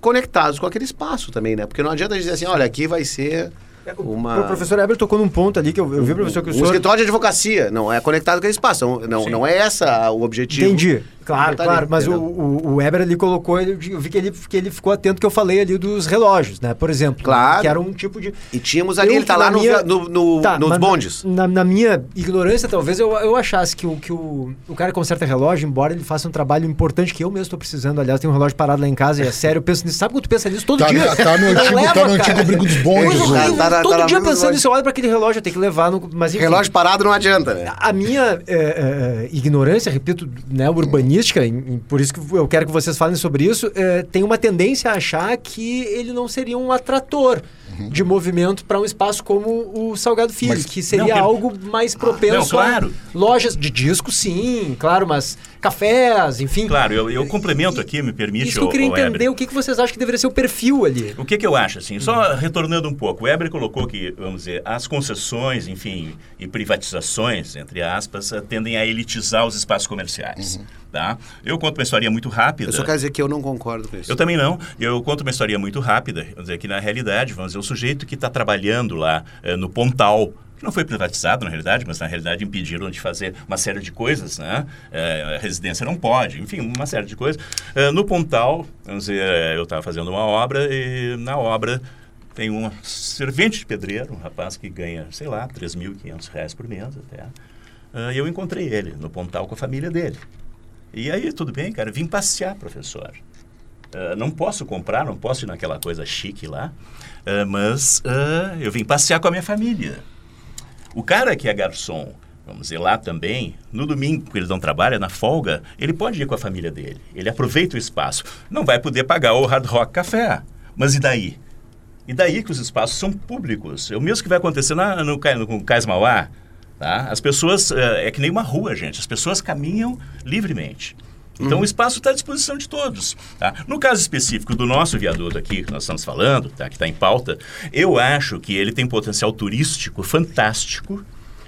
conectados com aquele espaço também, né? Porque não adianta dizer assim, olha, aqui vai ser uma... O professor Eber tocou num ponto ali que eu, eu vi, professor, que o Um senhor... escritório de advocacia, não é conectado com aquele espaço. Não, não, Sim. não é essa o objetivo. Entendi. Claro, Tá claro. ali, Mas o, entendeu? o, o Weber ali colocou, ele- eu vi que ele, que ele ficou atento que eu falei ali dos relógios, né? Por exemplo. Claro. Que era um tipo de. E tínhamos ali, Eu ele tá lá minha- no- no- Tá, nos bondes. Na, na minha ignorância, talvez eu, eu achasse que, o, que o, o cara conserta relógio, embora ele faça um trabalho importante que eu mesmo estou precisando. Aliás, tem um relógio parado lá em casa e é sério. Eu penso nisso. Sabe quando tu pensa nisso todo Tá, dia? tá no antigo, leva, tá no antigo brigo dos bondes. Né? horrível. Tá na- todo tá dia pensando nisso, eu olho para aquele relógio, eu tenho que levar no. Mas enfim, Relógio parado não adianta, né? a minha é, é, ignorância, repito, né, em- em- por isso que eu quero que vocês falem sobre isso, é, tem uma tendência a achar que ele não seria um atrator de movimento para um espaço como o Salgado Filho, Mas- que seria Não, algo mais propenso não, claro. a lojas de disco, sim, claro, mas cafés, enfim. Claro, eu, eu complemento aqui, me permite, Isso que eu queria ô Eber. entender, o que, que vocês acham que deveria ser o perfil ali? O que, que eu acho, assim, só retornando um pouco, o Eber colocou que, vamos dizer, as concessões, enfim, e privatizações, entre aspas, eh, tendem a elitizar os espaços comerciais, tá? Eu conto uma história muito rápida. Eu só quero dizer que eu não concordo com isso. Eu também não. Eu conto uma história muito rápida. Vamos dizer que na realidade, vamos dizer, o sujeito que está trabalhando lá eh, no Pontal, que não foi privatizado na realidade, mas na realidade impediram de fazer uma série de coisas, né? Eh, a residência não pode, enfim, uma série de coisas. Eh, no Pontal, vamos dizer, eh, eu estava fazendo uma obra e na obra tem um servente de pedreiro, um rapaz que ganha, sei lá, 3.500 reais por mês até. E eu encontrei ele no Pontal com a família dele. E aí, tudo bem, cara, vim passear, professor. Ah, não posso comprar, não posso ir naquela coisa chique lá, ah, mas eu vim passear com a minha família. O cara que é garçom, vamos dizer, lá também, no domingo, que ele não trabalha, na folga, ele pode ir com a família dele. Ele aproveita o espaço. Não vai poder pagar o Hard Rock Café. Mas e daí? E daí que os espaços são públicos. É o mesmo que vai acontecer na, no, Ca- no Cais Mauá. Tá? As pessoas, eh, é que nem uma rua, gente. As pessoas caminham livremente. Então o espaço está à disposição de todos. Tá? No caso específico do nosso viaduto aqui, que nós estamos falando, tá? que está em pauta, eu acho que ele tem potencial turístico fantástico.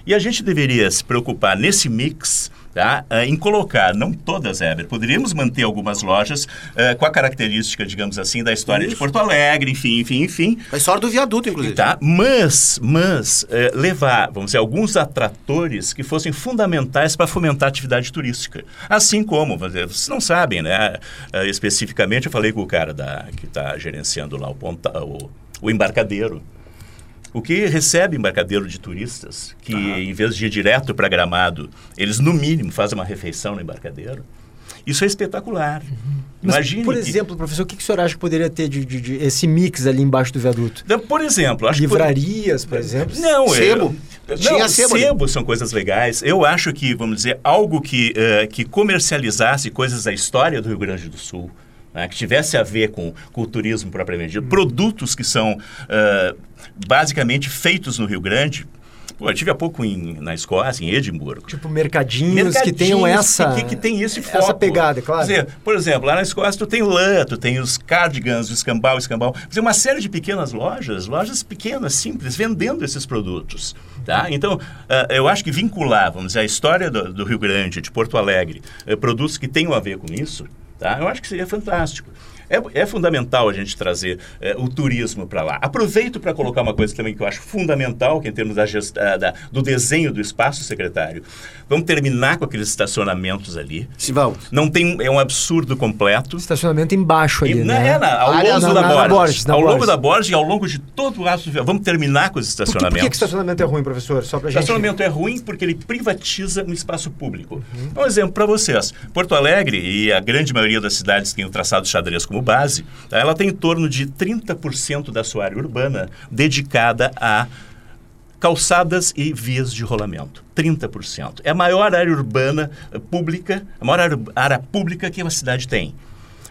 E a gente deveria se preocupar nesse mix tá? eh, em colocar, não todas, Eber, poderíamos manter algumas lojas eh, com a característica, digamos assim, da história de Isso. Porto Alegre, enfim, enfim, enfim. A história do viaduto, inclusive. Tá? Mas, mas eh, levar, vamos dizer, alguns atratores que fossem fundamentais para fomentar a atividade turística. Assim como, dizer, vocês não sabem, né? Eh, especificamente, eu falei com o cara da, que está gerenciando lá o, ponta, o, o embarcadeiro. O que recebe embarcadeiro de turistas, que em vez de ir direto para Gramado, eles no mínimo fazem uma refeição no embarcadeiro. Isso é espetacular. Mas, Imagine por que- exemplo, professor, o que, que o senhor acha que poderia ter de, de- de- esse mix ali embaixo do viaduto? Por exemplo, acho que... por- Livrarias, por exemplo? Não, Sebo. é, Tinha não, sebo sebo são coisas legais. Eu acho que, vamos dizer, algo que, eh, que comercializasse coisas da história do Rio Grande do Sul, né, que tivesse a ver com, com o turismo propriamente dito, produtos que são eh, basicamente feitos no Rio Grande. Pô, eu tive há pouco em, na Escócia, em Edimburgo. Tipo, mercadinhos, que tenham Mercadinhos essa... que, que tem esse foco. Essa pegada, claro. Dizer, por exemplo, lá na Escócia tu tem o lã, tu tem os cardigans, o escambau, o escambau. Quer dizer, uma série de pequenas lojas, lojas pequenas, simples, vendendo esses produtos. Tá? Então, ah, eu acho que vincular, vamos dizer, a história do, do Rio Grande, de Porto Alegre, eh, produtos que tenham a ver com isso, Tá? Eu acho que seria fantástico. É, é fundamental a gente trazer é, o turismo para lá. Aproveito para colocar uma coisa também que eu acho fundamental, que em termos da, gest... da, do desenho do espaço, secretário. Vamos terminar com aqueles estacionamentos ali. Se vamos. Não tem, é um absurdo completo. Estacionamento embaixo ali, E, né? é, na, ao longo da na Borges. Ao longo da Borges e ao longo de todo o aço. Vamos terminar com os Por que, por estacionamentos. que que estacionamento é ruim, professor? Só pra gente... Estacionamento é ruim porque ele privatiza um espaço público. Uhum. Um exemplo para vocês. Porto Alegre e a grande maioria das cidades tem o traçado xadrez como base, tá? ela tem em torno de 30% da sua área urbana dedicada a calçadas e vias de rolamento. 30%. É a maior área urbana eh, pública, a maior área, pública que uma cidade tem.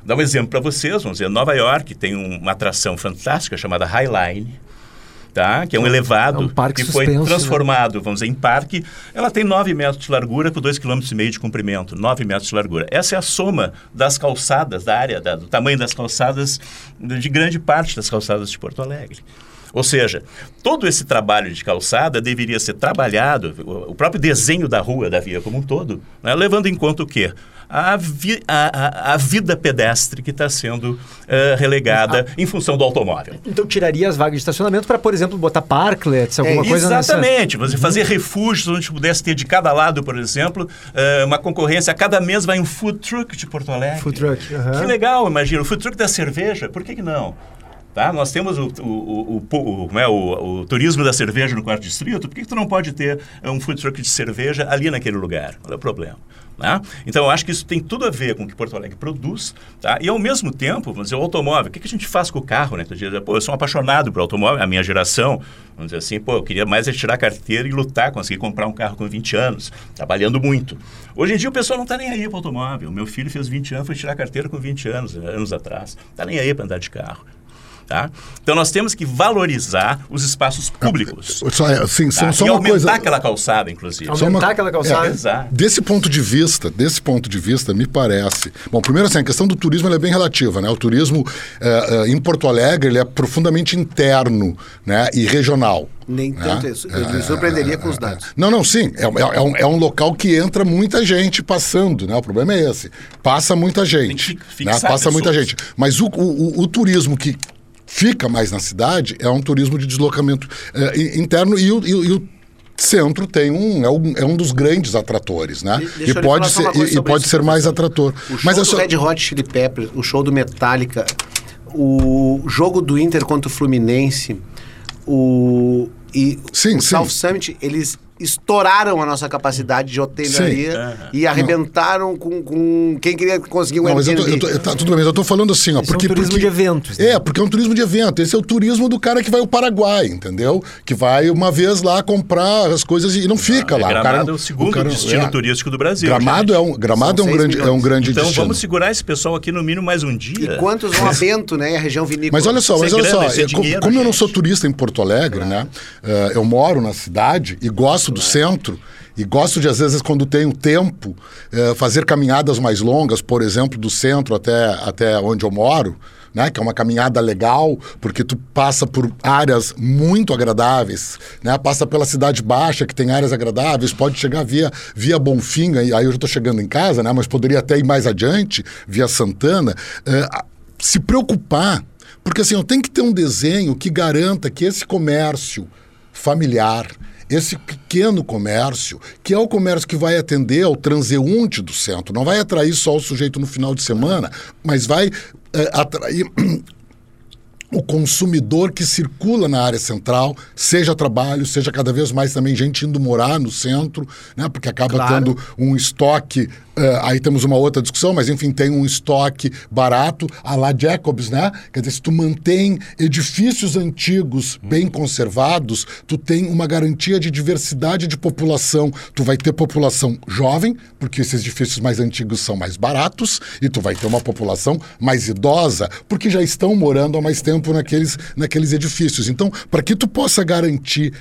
Dá um exemplo para vocês, vamos dizer, Nova York tem um- uma atração fantástica chamada High Line, tá? que é um elevado é um parque que foi suspenso, né? transformado, vamos dizer, em parque. Ela tem 9 metros de largura com 2,5 km de comprimento, 9 metros de largura. Essa é a soma das calçadas, da área, da- do tamanho das calçadas, de grande parte das calçadas de Porto Alegre. Ou seja, todo esse trabalho de calçada deveria ser trabalhado, o o próprio desenho da rua, da via como um todo, né, levando em conta o quê? A, vi- vida pedestre que está sendo eh, relegada em função do automóvel. Então tiraria as vagas de estacionamento para, por exemplo, botar parklets, alguma É, coisa nessa... Exatamente. Você fazer refúgios onde pudesse ter de cada lado, por exemplo, eh, uma concorrência. A cada mês vai um food truck de Porto Alegre. Food truck, aham. Que legal, imagina. O food truck da cerveja, por que, que não? Tá? Nós temos o, o, o, o- é, o- o turismo da cerveja no quarto distrito, por que, que tu não pode ter eh, um food truck de cerveja ali naquele lugar? Qual é o problema? Né? Então, eu acho que isso tem tudo a ver com o que Porto Alegre produz. Tá? E, ao mesmo tempo, vamos dizer, o automóvel. O que, a gente faz com o carro? Né? Diz, Pô, eu sou um apaixonado por automóvel, a minha geração. Vamos dizer assim, pô, eu queria mais é tirar a carteira e lutar, conseguir comprar um carro com 20 anos, trabalhando muito. Hoje em dia, o pessoal não está nem aí para o automóvel. Meu filho fez 20 anos, foi tirar a carteira com 20 anos, anos atrás. Está nem aí para andar de carro. Tá? Então, nós temos que valorizar os espaços públicos. Só, é, assim, tá? só e aumentar coisa. aquela calçada, inclusive. Aumentar uma- aquela calçada. É. Desse ponto de vista, desse ponto de vista, me parece. Bom, primeiro assim, a questão do turismo ela é bem relativa, né? O turismo eh, eh, em Porto Alegre ele é profundamente interno, né? E regional. Nem né? tanto isso. Eu me surpreenderia com os dados. Não, não, sim. É, é- é um, é um local que entra muita gente passando, né? O problema é esse. Passa muita gente. Tem que fi- né? Passa muita pessoas. gente. Mas o, o- o- o turismo que fica mais na cidade é um turismo de deslocamento in- interno e o, e e o centro tem um é, um é um dos grandes atratores, né? Deixa E pode ser e, pode ser mais atrator. O show Mas é do só Red Hot Chili Peppers, o show do Metallica, o jogo do Inter contra o Fluminense, o, e Sim, o sim. South Summit, eles estouraram a nossa capacidade de hotelaria e arrebentaram com, com quem queria conseguir um Não, mas eu tô, Airbnb. eu tô- tá, tudo bem, mas eu tô falando assim, ó. Esse é um porque, turismo porque- de eventos, né? É, porque é um turismo de evento. Esse é o turismo do cara que vai ao Paraguai, entendeu? Que vai uma vez lá comprar as coisas e não fica lá. Gramado cara, é o segundo cara- destino é. turístico do Brasil. Gramado gente. é um, Gramado é um, grande, é um grande Então destino. vamos segurar esse pessoal aqui no mínimo mais um dia. E quantos vão a Bento, né? E a região vinícola. Mas olha só, é mas olha grana, só, é dinheiro, como eu não sou turista em Porto Alegre, né? eh, eu moro na cidade e gosto do centro e gosto de, às vezes, quando tenho tempo, eh, fazer caminhadas mais longas, por exemplo, do centro até, até onde eu moro. Né, que é uma caminhada legal, porque tu passa por áreas muito agradáveis, né? Passa pela cidade baixa, que tem áreas agradáveis, pode chegar via, via Bonfim, aí eu já estou chegando em casa, né? Mas poderia até ir mais adiante, via Santana. Eh, se preocupar porque assim, eu tenho que ter um desenho que garanta que esse comércio familiar, esse pequeno comércio, que é o comércio que vai atender ao transeunte do centro, não vai atrair só o sujeito no final de semana, mas vai eh, atrair o consumidor que circula na área central, seja trabalho, seja cada vez mais também gente indo morar no centro, né? Porque acaba Claro. tendo um estoque, eh, aí temos uma outra discussão, mas enfim, tem um estoque barato, a lá Jacobs, né? Quer dizer, se tu mantém edifícios antigos bem conservados, tu tem uma garantia de diversidade de população. Tu vai ter população jovem, porque esses edifícios mais antigos são mais baratos, e tu vai ter uma população mais idosa, porque já estão morando há mais tempo naqueles, naqueles edifícios. Então, para que tu possa garantir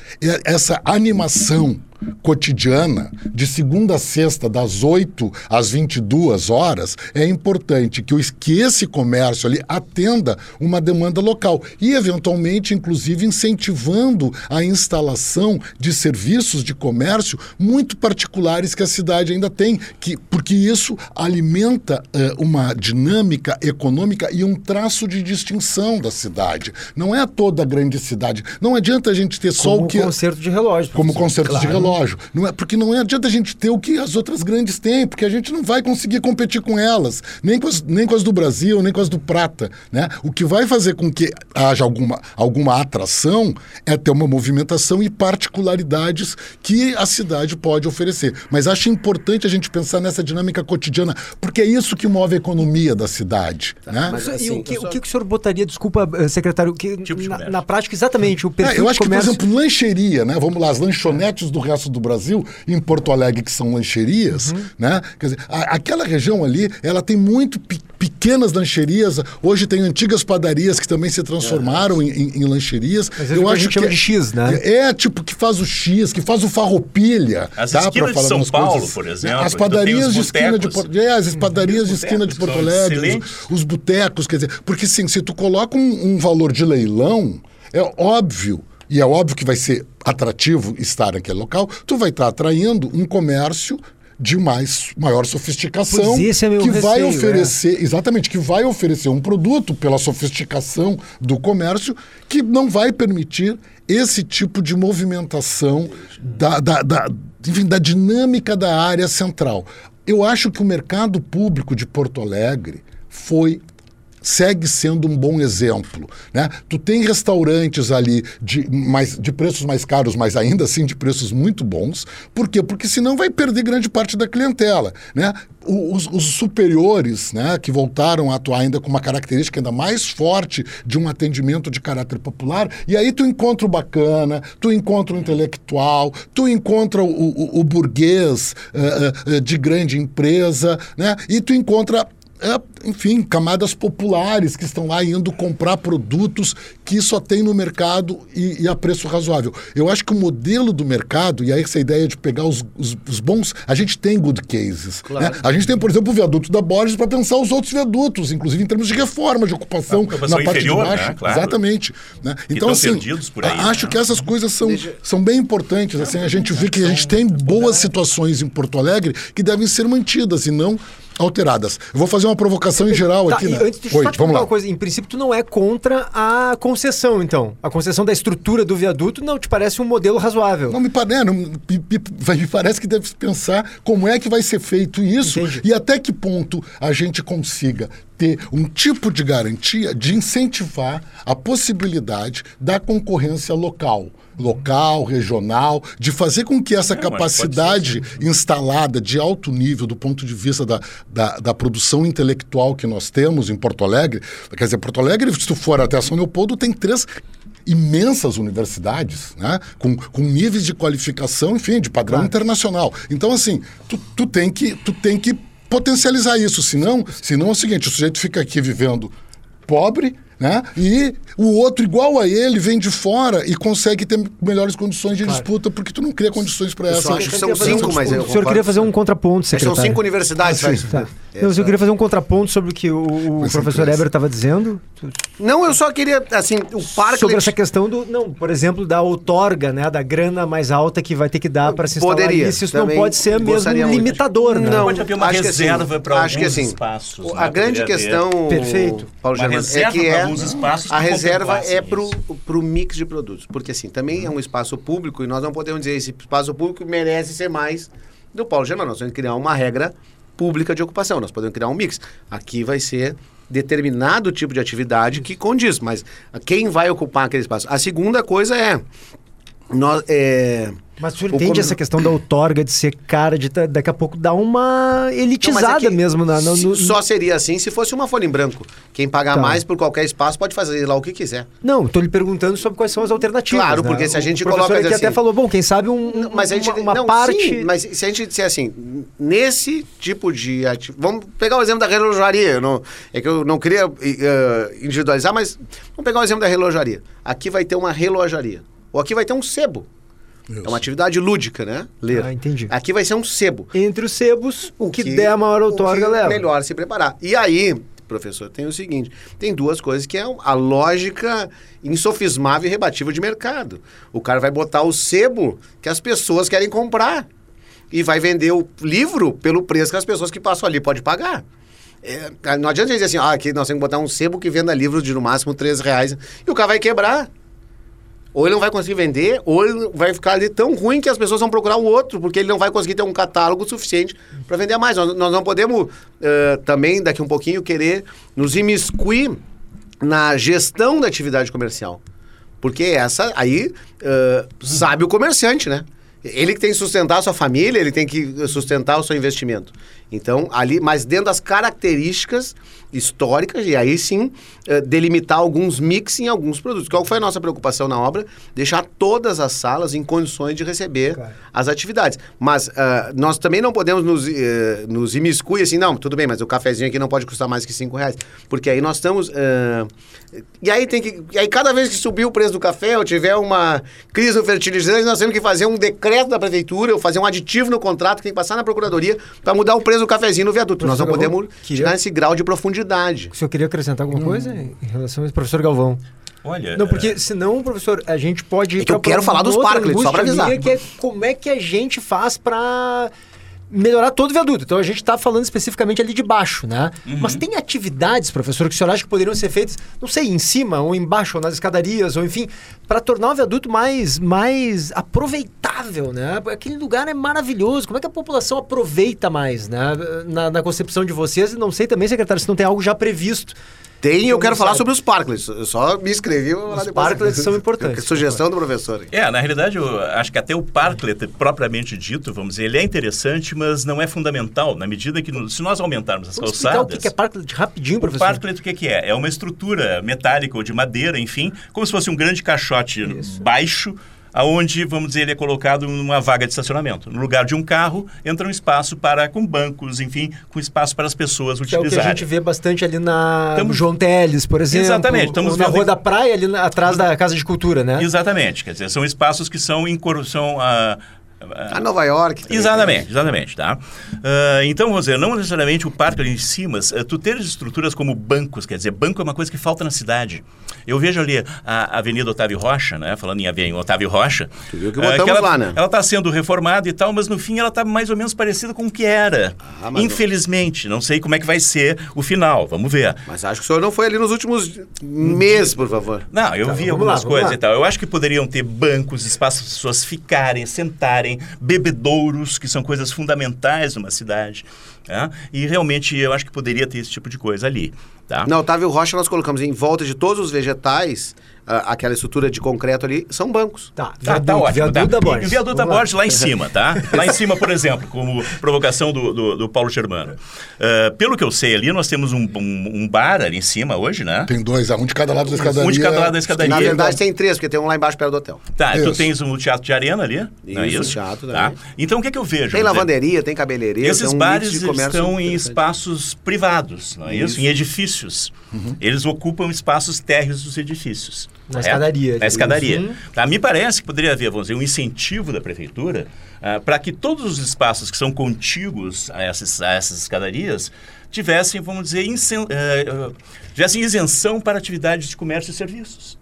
essa animação cotidiana, de segunda a sexta, das 8 às 22 horas, é importante que, o, que esse comércio ali atenda uma demanda local e, eventualmente, inclusive, incentivando a instalação de serviços de comércio muito particulares que a cidade ainda tem, que, porque isso alimenta eh, uma dinâmica econômica e um traço de distinção da cidade. Não é toda a grande cidade. Não adianta a gente ter só Como o que. concerto de relógio. Como professor. concertos de Claro. Relógio. Não é, porque não adianta a gente ter o que as outras grandes têm, porque a gente não vai conseguir competir com elas, nem com as, nem com as do Brasil, nem com as do Prata. Né? O que vai fazer com que haja alguma, alguma atração é ter uma movimentação e particularidades que a cidade pode oferecer. Mas acho importante a gente pensar nessa dinâmica cotidiana, porque é isso que move a economia da cidade. né? mas- Isso- e assim, o, que, eu só- o que o senhor botaria, desculpa, eh, secretário, que Tipo na, na prática, exatamente, o perfil É, eu acho de que, por exemplo, lancheria, né? Vamos lá, as lanchonetes do resto do Brasil, em Porto Alegre, que são lancherias, Uhum. né? Quer dizer, a- aquela região ali, ela tem muito pe- pequenas lancherias. Hoje tem antigas padarias que também se transformaram em, em- em lancherias. Mas é o que a gente chama de X, né? É, é, tipo, que faz o X, que faz o farroupilha. As tá? esquinas Pra de São Paulo, coisas. por exemplo, As tu tem padarias de esquina de. Porto É, as padarias de esquina de Porto Alegre, os, os botecos, quer dizer, porque assim, se tu coloca um, um valor de leilão, é óbvio, e é óbvio que vai ser atrativo estar naquele local, tu vai estar atraindo um comércio de mais maior sofisticação é meu que vai receio, oferecer, exatamente, que vai oferecer um produto pela sofisticação do comércio que não vai permitir esse tipo de movimentação da, da, da, enfim, da dinâmica da área central. Eu acho que o mercado público de Porto Alegre foi segue sendo um bom exemplo. Né? Tu tem restaurantes ali de, mais, de preços mais caros, mas ainda assim de preços muito bons. Por quê? Porque senão vai perder grande parte da clientela. Né? Os, os superiores, né, que voltaram a atuar ainda com uma característica ainda mais forte de um atendimento de caráter popular, e aí tu encontra o bacana, tu encontra o intelectual, tu encontra o, o- o burguês eh, eh, de grande empresa, né? e tu encontra enfim, camadas populares que estão lá indo comprar produtos que só tem no mercado e, e a preço razoável. Eu acho que o modelo do mercado, e aí essa ideia de pegar os, os- os bons, a gente tem good cases. né? A gente tem, por exemplo, o viaduto da Borges para pensar os outros viadutos, inclusive em termos de reforma, de ocupação, A ocupação na parte inferior, de baixo. né? Claro. Exatamente. né? Então, assim, aí, acho né? que essas coisas são, são bem importantes. Assim, a gente vê que a gente tem boas situações em Porto Alegre que devem ser mantidas e não alteradas. Eu vou fazer uma provocação em geral Tá, aqui. né? antes, deixa eu Oi, vamos lá. uma coisa. Em princípio, tu não é contra a concessão, então. A concessão da estrutura do viaduto não te parece um modelo razoável. Não me, pare- não, me, me- me parece que deve pensar como é que vai ser feito isso Entendi. e até que ponto a gente consiga ter um tipo de garantia de incentivar a possibilidade da concorrência local. Local, regional, de fazer com que essa É, capacidade instalada de alto nível do ponto de vista da, da, da produção intelectual que nós temos em Porto Alegre. Quer dizer, Porto Alegre, se tu for até São Leopoldo, tem três imensas universidades, né? com, com níveis de qualificação, enfim, de padrão internacional. Então, assim, tu, tu, tem que, tu tem que potencializar isso, senão, senão é o seguinte, o sujeito fica aqui vivendo pobre, né? E o outro igual a ele vem de fora e consegue ter melhores condições de disputa porque tu não cria condições para Eu essa. só acho que Eu são queria fazer cinco, um- mas eu O senhor queria fazer um contraponto, São secretário. cinco universidades, Ah, sim. Tá. Não, eu queria fazer um contraponto sobre o que o, o professor. Eber estava dizendo. Não, eu só queria, assim, o parque... sobre essa questão do. Não, por exemplo, da outorga, né? Da grana mais alta que vai ter que dar para se instalar Poderia. isso. Isso não pode ser mesmo muito. limitador, né? Não, Pode haver uma acho que assim, reserva para acho que alguns assim, espaços, né? A grande Poderia questão, Perfeito. Paulo Germano, é que é alguns espaços a reserva é pro, isso. pro mix de produtos, porque assim, também é um espaço público e nós não podemos dizer esse espaço público merece ser mais do Paulo Germano. Nós temos que criar uma regra pública de ocupação, nós podemos criar um mix. Aqui vai ser determinado tipo de atividade que condiz, mas quem vai ocupar aquele espaço? A segunda coisa é nós, é, Mas o senhor O entende com- essa questão da outorga de ser cara, de daqui a pouco dar uma Não, é elitizada que mesmo na, no, Só seria assim se fosse uma folha em branco. Quem pagar Tá. mais por qualquer espaço pode fazer lá o que quiser. Não, estou lhe perguntando sobre quais são as alternativas. Claro, né? porque se a gente o coloca aqui assim- até falou, bom, quem sabe um, Mas a gente, uma, uma não, parte. sim, mas se a gente disser assim, nesse tipo de ati- vamos pegar o exemplo da relojaria, não, é que eu não queria eh, individualizar, mas vamos pegar o exemplo da relojaria. Aqui vai ter uma relojaria, ou aqui vai ter um sebo. Isso. É uma atividade lúdica, né? Ler. Ah, entendi. Aqui vai ser um sebo. Entre os sebos, o que, der a maior outorga que leva. melhor se preparar. E aí, professor, tem o seguinte: tem duas coisas que é a lógica insofismável e rebatível de mercado. O cara vai botar o sebo que as pessoas querem comprar e vai vender o livro pelo preço que as pessoas que passam ali podem pagar. É, não adianta dizer assim, ah, aqui nós temos que botar um sebo que venda livros de no máximo 3 reais e o cara vai quebrar. Ou ele não vai conseguir vender, ou ele vai ficar ali tão ruim que as pessoas vão procurar o outro, porque ele não vai conseguir ter um catálogo suficiente para vender mais. Nós, nós não podemos eh, também, daqui um pouquinho, querer nos imiscuir na gestão da atividade comercial. Porque essa aí eh, sabe o comerciante, né? Ele que tem que sustentar a sua família, ele tem que sustentar o seu investimento. Então, ali, mas dentro das características históricas, e aí sim, eh, delimitar alguns mix em alguns produtos. Qual foi a nossa preocupação na obra? Deixar todas as salas em condições de receber Claro. as atividades. Mas ah, nós também não podemos nos, eh, nos imiscuir assim, não, tudo bem, mas o cafezinho aqui não pode custar mais que cinco reais. Porque aí nós estamos... ah, e aí tem que... E aí cada vez que subir o preço do café ou tiver uma crise no fertilizante, nós temos que fazer um decreto da prefeitura ou fazer um aditivo no contrato que tem que passar na procuradoria para mudar o preço do cafezinho no viaduto. nós não Professor podemos chegar nesse grau de profundidade. O senhor queria acrescentar alguma coisa em relação a isso, professor Galvão? Olha, Não, porque senão, professor, a gente pode. É que eu quero falar dos Parklets, só pra angústia avisar. Que é como é que a gente faz pra melhorar todo o viaduto. Então a gente tá falando especificamente ali de baixo, né? Uhum. Mas tem atividades, professor, que o senhor acha que poderiam ser feitas, não sei, em cima ou embaixo, ou nas escadarias, ou enfim, para tornar o viaduto mais, mais aproveitável, né? Aquele lugar é maravilhoso. Como é que a população aproveita mais, né? Na, na concepção de vocês, e não sei também, secretário, se não tem algo já previsto. Tem, eu quero falar sobre os Parklets. Eu só me inscrevi. vou falar Os depois. Parklets são <laughs> importantes. Sugestão do professor. É, na realidade, eu acho que até o parklet, propriamente dito, vamos dizer, ele é interessante, mas não é fundamental, na medida que, se nós aumentarmos as Vamos calçadas... o que é parklet rapidinho, O professor. parklet o que, que é? É uma estrutura metálica ou de madeira, enfim, como se fosse um grande caixote baixo, aonde, vamos dizer, ele é colocado numa vaga de estacionamento. No lugar de um carro, entra um espaço para com bancos, enfim, com espaço para as pessoas Que é o que a utilizarem. gente vê bastante ali na Estamos- João Teles, por exemplo. Exatamente, estamos na vendo- Rua da Praia, ali atrás da Casa de Cultura, né? Exatamente, quer dizer, são espaços que são são, ah, A Nova York. também. Exatamente, exatamente, tá? Ah, então, vamos dizer, não necessariamente o parque ali em cima, ah, tu teres estruturas como bancos, quer dizer, banco é uma coisa que falta na cidade. Eu vejo ali a Avenida Otávio Rocha, né? Falando em Avenida Otávio Rocha. Tu viu que ah, botamos ela, lá, né? Ela está sendo reformada e tal, mas no fim ela está mais ou menos parecida com o que era. Ah, mas- Infelizmente, não sei como é que vai ser o final, vamos ver. Mas acho que o senhor não foi ali nos últimos meses, por favor. Não, eu Tá, vi algumas lá, coisas lá. e tal. Eu acho que poderiam ter bancos, espaços para as pessoas ficarem, sentarem, bebedouros, que são coisas fundamentais numa cidade. tá? E realmente eu acho que poderia ter esse tipo de coisa ali. Tá? Na Otávio Rocha, nós colocamos em volta de todos os vegetais, ah, aquela estrutura de concreto ali, são bancos. Tá, Tá, viaduto, tá ótimo. viaduto tá. da E Borges. viaduto da lá. Borges lá em cima, tá? Lá em cima, por exemplo, como provocação do, do, do Paulo Germano. Ah, pelo que eu sei ali, nós temos um, um, um bar ali em cima hoje, né? Tem dois, um de cada lado da escadaria. Um de cada lado da escadaria. Na verdade, tem três, porque tem um lá embaixo perto do hotel. Tá, tu Isso. tens o Teatro de Arena ali, não é Isso, isso? teatro tá? Então o que, é que eu vejo? Tem lavanderia, tem cabeleireiro, Esses tem um bares mix de comércio estão em espaços privados, não é isso? Em edifícios. Eles ocupam espaços térreos dos edifícios. Na correto? escadaria. Na escadaria. Uhum. Tá, me parece que poderia haver, vamos dizer, um incentivo da prefeitura para que todos os espaços que são contíguos a essas, a essas escadarias tivessem, vamos dizer, incen- eh, tivessem isenção para atividades de comércio e serviços.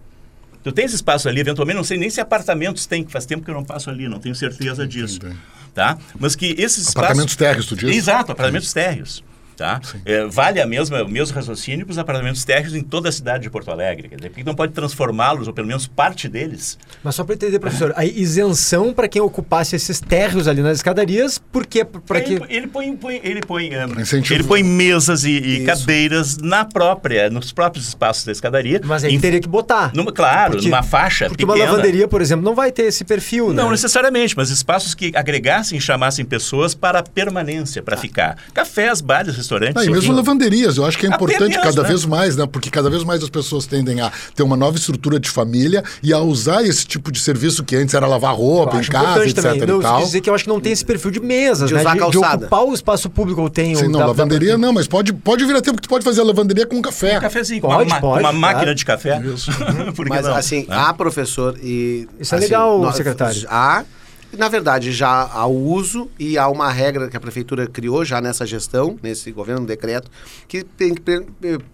Tu tens espaço ali, eventualmente, não sei nem se apartamentos tem, que faz tempo que eu não passo ali, não tenho certeza disso. tem. Tá? Mas que esses espaços... Apartamentos térreos, tu diz? Exato, apartamentos térreos. Tá? É, vale a mesma, o mesmo raciocínio para os apartamentos térreos em toda a cidade de Porto Alegre. Quer dizer, por que não pode transformá-los, ou pelo menos parte deles? Mas só para entender, professor, a isenção para quem ocupasse esses térreos ali nas escadarias, porque para ele, que ele põe, põe- ele põe, incentivar. ele põe mesas e, e cadeiras na própria, nos próprios espaços da escadaria. mas aí Em- teria que botar. numa- claro, Porque- numa faixa Porque pequena. uma lavanderia, por exemplo, não vai ter esse perfil, né? Não necessariamente, mas espaços que agregassem e chamassem pessoas para permanência, para ficar. Cafés, bares, restaurantes. Ah, e mesmo lavanderias, eu acho que é importante mesmo, cada né? vez mais, né? Porque cada vez mais as pessoas tendem a ter uma nova estrutura de família e a usar esse tipo de serviço que antes era lavar roupa Eu em casa, importante etc também. Não, e isso tal. dizer que eu acho que não tem esse perfil de mesas, De né? usar de, de calçada. ocupar o espaço público ou tem Sim, não, da- lavanderia da- não, mas pode, pode vir a tempo que tu pode fazer a lavanderia com café. Um cafezinho, Pode, uma, ma- pode, uma claro. máquina de café. <laughs> Por que Mas não? assim, Né? há professor e. Isso é assim, legal, nós- secretário. Há. Na verdade, já há o uso e há uma regra que a prefeitura criou já nessa gestão, nesse governo decreto, que tem que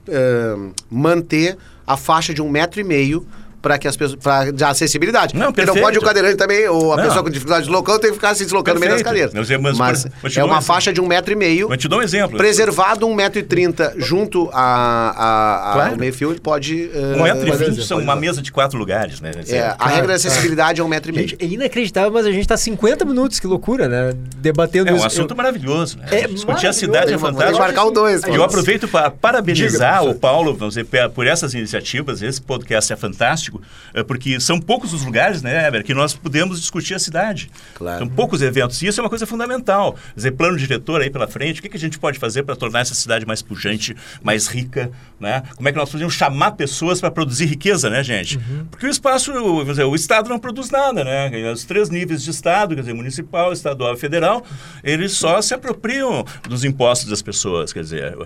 eh, manter a faixa de um metro e meio para que as pessoas para de acessibilidade. Não, Porque não perfeito. pode o cadeirante também ou a Não. pessoa com dificuldade de local tem que ficar se deslocando no meio das Perfeito. cadeiras. Mas, mas, é uma um faixa de um metro e meio Mas te dou um exemplo. preservado um metro e trinta junto a, a, a- Claro. ao meio fio, ele pode Um metro e vinte são uma mesa de quatro lugares, né? É, a regra da acessibilidade é um metro e meio. Gente, é inacreditável, mas a gente tá 50 minutos, que loucura, né? Debatendo É um isso. assunto Eu- maravilhoso, né? É Discutir a cidade é fantástico. Vou marcar o dois, E eu aproveito para parabenizar Diga, o Paulo vamos dizer, por essas iniciativas. Esse podcast é fantástico, é, porque são poucos os lugares, né, Eber, que nós podemos discutir a cidade. Claro. São poucos eventos. E isso é uma coisa fundamental. Quer dizer, plano diretor aí pela frente, o que, que a gente pode fazer para tornar essa cidade mais pujante, mais rica, né? Como é que nós podemos chamar pessoas para produzir riqueza, né, gente? Porque o espaço, dizer, o Estado não produz nada, né? Os três níveis de Estado, quer dizer, municipal, estadual e federal, eles só se apropriam dos impostos das pessoas, quer dizer,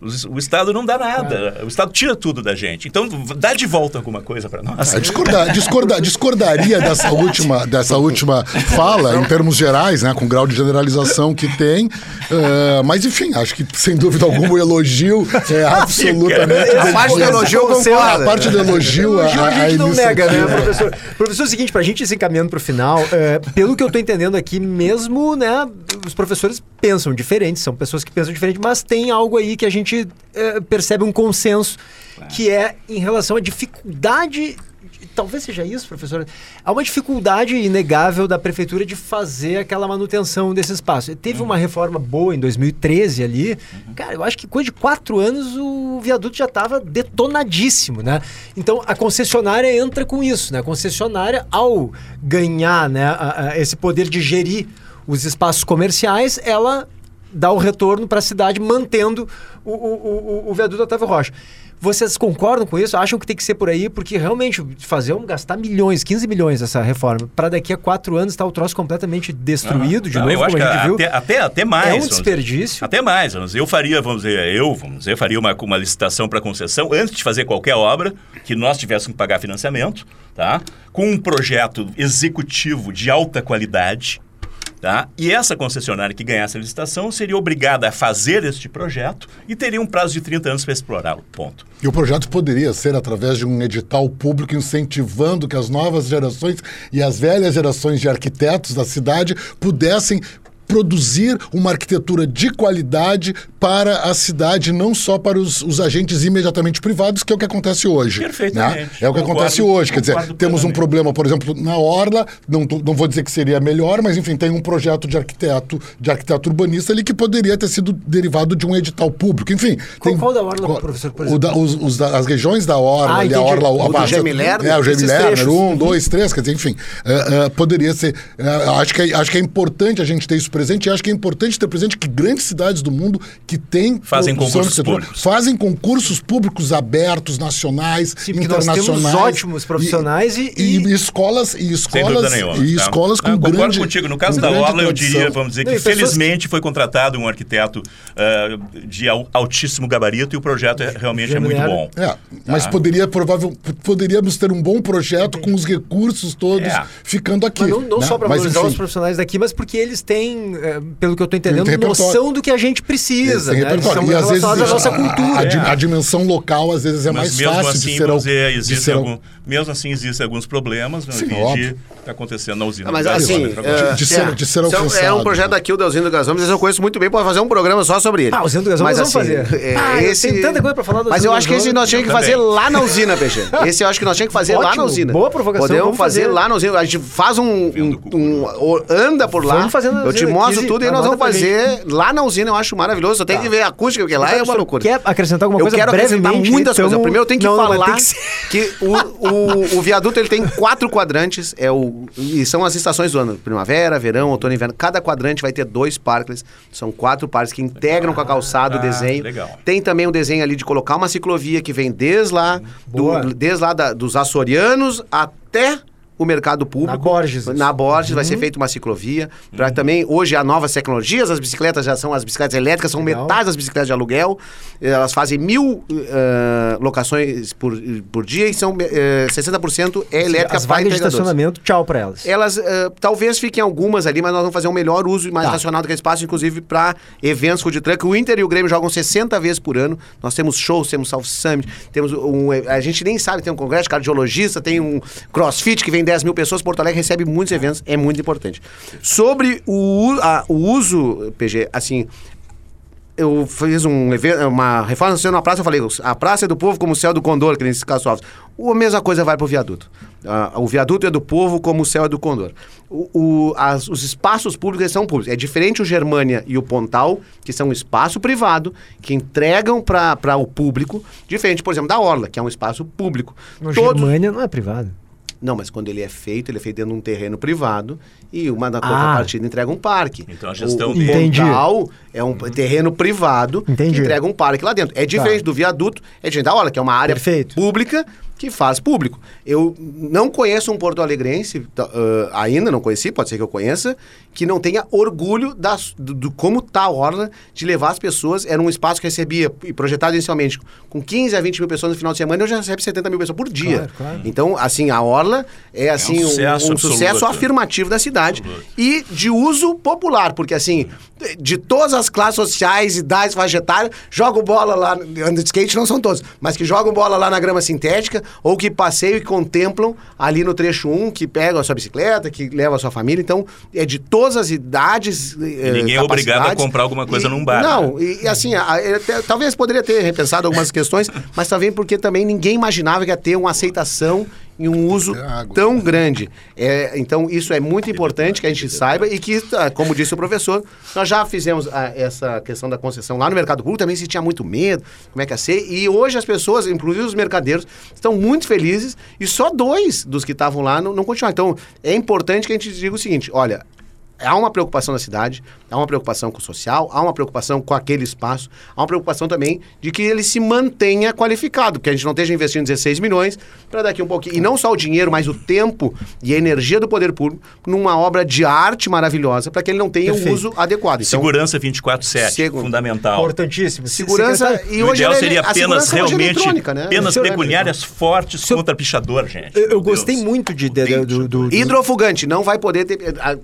os- o Estado não dá nada, o Estado tira tudo da gente. Então, dá de volta alguma coisa para nós. É, discordar, discordar, discordaria dessa última, dessa última fala, em termos gerais, né, com o grau de generalização que tem. eh, mas, enfim, acho que, sem dúvida alguma, o elogio é absolutamente. A parte do elogio eu concordo. A parte do elogio, a, a a gente não nega, né, professor? Professor, é o seguinte, pra gente ir se encaminhando pro final, é, pelo que eu tô entendendo aqui, mesmo, né, os professores pensam diferente, são pessoas que pensam diferente, mas tem algo aí que a gente é, percebe um consenso, que é em relação à dificuldade. Talvez seja isso, professor. Há uma dificuldade inegável da prefeitura de fazer aquela manutenção desse espaço. Teve uma reforma boa em 2013 ali. Cara, eu acho que coisa de quatro anos o viaduto já estava detonadíssimo, né? Então a concessionária entra com isso, né? A concessionária, ao ganhar né, a- a- esse poder de gerir os espaços comerciais, ela dá o retorno para a cidade mantendo o, o, o, o viaduto Otávio Rocha. Vocês concordam com isso? Acham que tem que ser por aí? Porque realmente fazer um gastar milhões, 15 milhões essa reforma, para daqui a quatro anos estar o troço completamente destruído de Não, novo, eu como a gente viu. até, até, até mais. é um vamos dizer. desperdício. Até mais, vamos dizer, eu faria, vamos dizer, eu, vamos dizer, faria uma, uma licitação para concessão antes de fazer qualquer obra que nós tivéssemos que pagar financiamento, tá? Com um projeto executivo de alta qualidade, tá? E essa concessionária que ganhasse a licitação seria obrigada a fazer este projeto e teria um prazo de 30 anos para explorá-lo. Ponto. E o projeto poderia ser através de um edital público incentivando que as novas gerações e as velhas gerações de arquitetos da cidade pudessem produzir uma arquitetura de qualidade para a cidade, não só para os, os agentes imediatamente privados, que é o que acontece hoje. Perfeitamente. né? É o que Concordo- acontece hoje. Quer dizer, temos um problema, por exemplo, na Orla, não, não vou dizer que seria melhor, mas enfim, tem um projeto de arquiteto, de arquiteto urbanista ali que poderia ter sido derivado de um edital público. Enfim. Qual- tem- qual da Orla, qual- professor, por o exemplo? da- os- os da- as regiões da Orla, Ah, ali, a. Orla, O a Jaime Lerner, É, o trechos. um, dois, três, quer dizer, enfim. é, é, poderia ser. é, acho, que é, acho que é importante a gente ter isso presente e acho que é importante ter presente que grandes cidades do mundo que têm Fazem concursos públicos. fazem concursos públicos abertos, nacionais, Sim, porque nós internacionais. temos ótimos profissionais e- e, e- escolas e Sem escolas dúvida nenhuma. e tá? escolas com Ah, concordo grande contigo. No caso da Orla, eu diria, vamos dizer, Não, que e pessoas felizmente foi contratado um arquiteto ah, de al- altíssimo gabarito e o projeto é- realmente é muito bom. É, mas Tá. poderia provável, poderíamos ter um bom projeto com os recursos todos É. ficando aqui. Mas não, não né? só para Mas, valorizar enfim, os profissionais daqui, mas porque eles têm, eh, pelo que eu estou entendendo, noção do que a gente precisa. tem Né? Eles são E às vezes à nossa a- cultura. A, É. a dimensão local às vezes é Mas mais fácil assim, de ser, dizer, de existem ser al- algum- mesmo assim existem alguns problemas no Sim, que está acontecendo na usina. Ah, mas assim, Gomes agora. eh, de ser- de ser alcançado. é um projeto aqui, o Delzinho do Gasão, mas eu conheço muito bem, pode fazer um programa só sobre ele. Ah, o Usina do Gasão Mas, vamos fazer. é, Ah, eu esse... tenho tanta coisa pra falar do Mas Usina eu acho que esse nós tínhamos que Eu fazer lá na usina, PG. Esse eu acho que nós tínhamos que fazer lá na usina. boa provocação, Podemos fazer, fazer. lá na usina. A gente faz um... um, um- anda por lá. Vamos fazer na eu te usina, mostro 15, tudo e nós vamos fazer lá na usina. Eu acho maravilhoso. Eu tenho que ver a acústica, porque lá é uma loucura. Quer acrescentar alguma Eu coisa quero acrescentar muitas Então, coisas. Primeiro eu tenho que falar tem que, o, <laughs> o, o viaduto ele tem quatro quadrantes, é o, e são as estações do ano: primavera, verão, outono e inverno. Cada quadrante vai ter dois parques, são quatro parques que integram com a calçada o Ah, desenho. legal. Tem também um desenho ali de colocar uma ciclovia que vem desde lá, Boa. do, desde lá da- dos açorianos até o mercado público. Na Borges. Na Borges vai ser feita uma ciclovia. Pra também, hoje, há novas tecnologias, as bicicletas já são as bicicletas elétricas, são Legal. metade das bicicletas de aluguel. Elas fazem mil eh, locações por, por dia e são eh, 60% é elétrica As para de estacionamento, tchau pra elas. Elas eh, talvez fiquem algumas ali, mas nós vamos fazer um melhor uso e mais Tá. racional daquele espaço, inclusive para eventos food truck. O Inter e o Grêmio jogam 60 vezes por ano. Nós temos shows, temos South Summit, temos um. A gente nem sabe, tem um congresso de cardiologista, tem um crossfit que vem 10 mil pessoas. Porto Alegre recebe muitos eventos, é muito importante. Sobre o, a- o uso, PG, assim, eu fiz um evento, uma reforma social na praça, eu falei, a praça é do povo como o céu do condor, que nem esse caso Alves. A mesma coisa vai para o viaduto. Ah, o viaduto é do povo como o céu é do condor. O, o- as- os espaços públicos são públicos. É diferente o Germânia e o Pontal, que são um espaço privado, que entregam para o público, diferente, por exemplo, da Orla, que é um espaço público. No Todos- Germânia não é privado. Não, mas quando ele é feito, ele é feito dentro de um terreno privado e uma da Ah. contrapartida entrega um parque. Então a gestão o, dele- Entendi. É um terreno privado Entendi. que entrega um parque lá dentro. É diferente do viaduto, é diferente da Orla, que é uma área Perfeito. pública que faz público. Eu não conheço um porto alegrense, ah, ainda não conheci, pode ser que eu conheça, que não tenha orgulho das- do, do como tá a Orla de levar as pessoas. Era um espaço que recebia, e projetado inicialmente, com 15 a 20 mil pessoas no final de semana, eu já recebe 70 mil pessoas por dia. Claro, claro. Então, assim, a Orla é assim um, sucesso um absoluto. sucesso afirmativo da cidade e de uso popular, porque assim, de todas as classes sociais, idades, faixa etária, jogam bola lá, andam de skate não são todos, mas que jogam bola lá na grama sintética ou que passeiam e contemplam ali no trecho 1, que pegam a sua bicicleta, que levam a sua família, então é de todas as idades eh, ninguém é obrigado a comprar alguma coisa E- num bar, Não, e, e assim, a- até- talvez poderia ter repensado algumas questões, mas também porque também ninguém imaginava que ia ter uma aceitação e um uso tão grande. É, então, isso é muito importante que a gente saiba e que, ah, como disse o professor, nós já fizemos ah, essa questão da concessão lá no mercado público, também se tinha muito medo, como é que ia ser, e hoje as pessoas, inclusive os mercadeiros, estão muito felizes e só dois dos que estavam lá não, não continuaram. Então, é importante que a gente diga o seguinte, olha, há uma preocupação na cidade, há uma preocupação com o social, há uma preocupação com aquele espaço, há uma preocupação também de que ele se mantenha qualificado, que a gente não esteja investindo 16 milhões para daqui um pouquinho, e não só o dinheiro, mas o tempo e a energia do poder público numa obra de arte maravilhosa para que ele não tenha o uso adequado. Então, Segurança 24/7, Segu- fundamental. Importantíssimo. segurança Secretário, e o hoje ideal ele- seria a penas segurança hoje é realmente né? penas é- pecuniárias fortes Senhor- contra pichador, gente. Eu, eu gostei muito de, de- de- do, do- do- Hidrofugante, não vai poder ter. ah,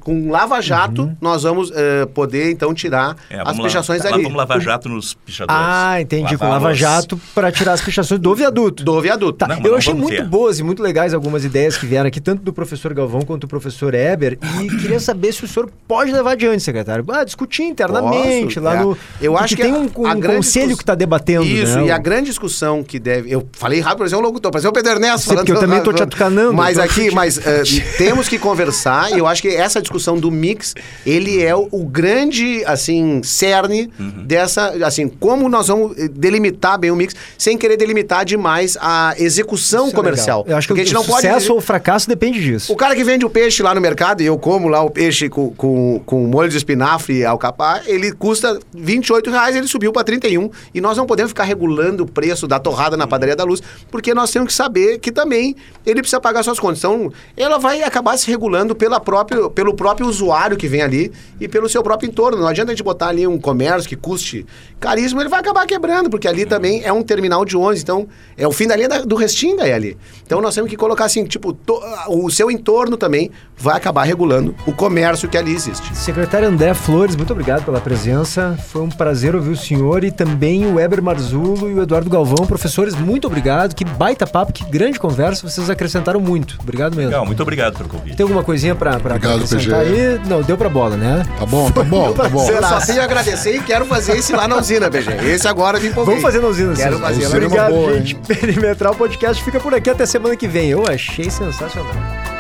Com lava-jato, nós vamos eh, poder, então, tirar É, as lá- pichações lá dali. Vamos lavar jato nos pichadores. Ah, entendi. Com Lavar Lava os- Jato para tirar as pichações do viaduto. Do viaduto. Tá, Não, mas eu achei muito ter. boas e muito legais algumas ideias que vieram aqui, tanto do professor Galvão quanto do professor Eber, e queria saber se o senhor pode levar adiante, secretário. Ah, discutir internamente Posso, lá é. no. Eu porque acho que tem um, um a grande conselho discuss- que está debatendo. Isso, né? e a grande discussão que deve. Eu falei rápido, parecia um locutor, parecia o Pedro Ernesto Sei, porque eu também tô te atucanando, Mas aqui, mas eh, temos que conversar, e eu acho que essa discussão do mix, ele é o, o grande, assim, cerne Uhum. dessa. Assim, como nós vamos eh, delimitar bem o mix, sem querer delimitar demais a execução Isso é comercial. legal. Eu acho que Porque o, a gente não o sucesso pode. ou o fracasso depende disso. O cara que vende o peixe lá no mercado, e eu como lá o peixe com, com, com molho de espinafre e alcapá, ele custa 28 reais, ele subiu para 31. E nós não podemos ficar regulando o preço da torrada na padaria da luz, porque nós temos que saber que também ele precisa pagar suas contas. Então, ela vai acabar se regulando pela próprio, pelo próprio usuário que vem ali e pelo seu próprio entorno. Não adianta a gente botar ali um comércio que custe caríssimo, ele vai acabar quebrando, porque ali também é um terminal de ônibus. Então, é o fim da linha da- do Restinga é ali. Então, nós temos que colocar assim, tipo, to- o seu entorno também vai acabar regulando o comércio que ali existe. Secretário André Flores, muito obrigado pela presença. Foi um prazer ouvir o senhor e também o Weber Marzulo e o Eduardo Galvão. Professores, muito obrigado. Que baita papo, que grande conversa. Vocês acrescentaram muito. Obrigado mesmo. Legal, muito obrigado pelo convite. Tem alguma coisinha Obrigado, acrescentar PG. aí? Não, deu pra bola, né? Tá bom, tá bom, tá bom. Eu só tenho a agradecer e quero fazer esse lá na usina, BG. Esse agora me empolguei. Vamos fazer na usina. Quero sim. fazer lá. Obrigado, Boa, gente. <laughs> Perimetral Podcast fica por aqui até semana que vem. Eu achei sensacional.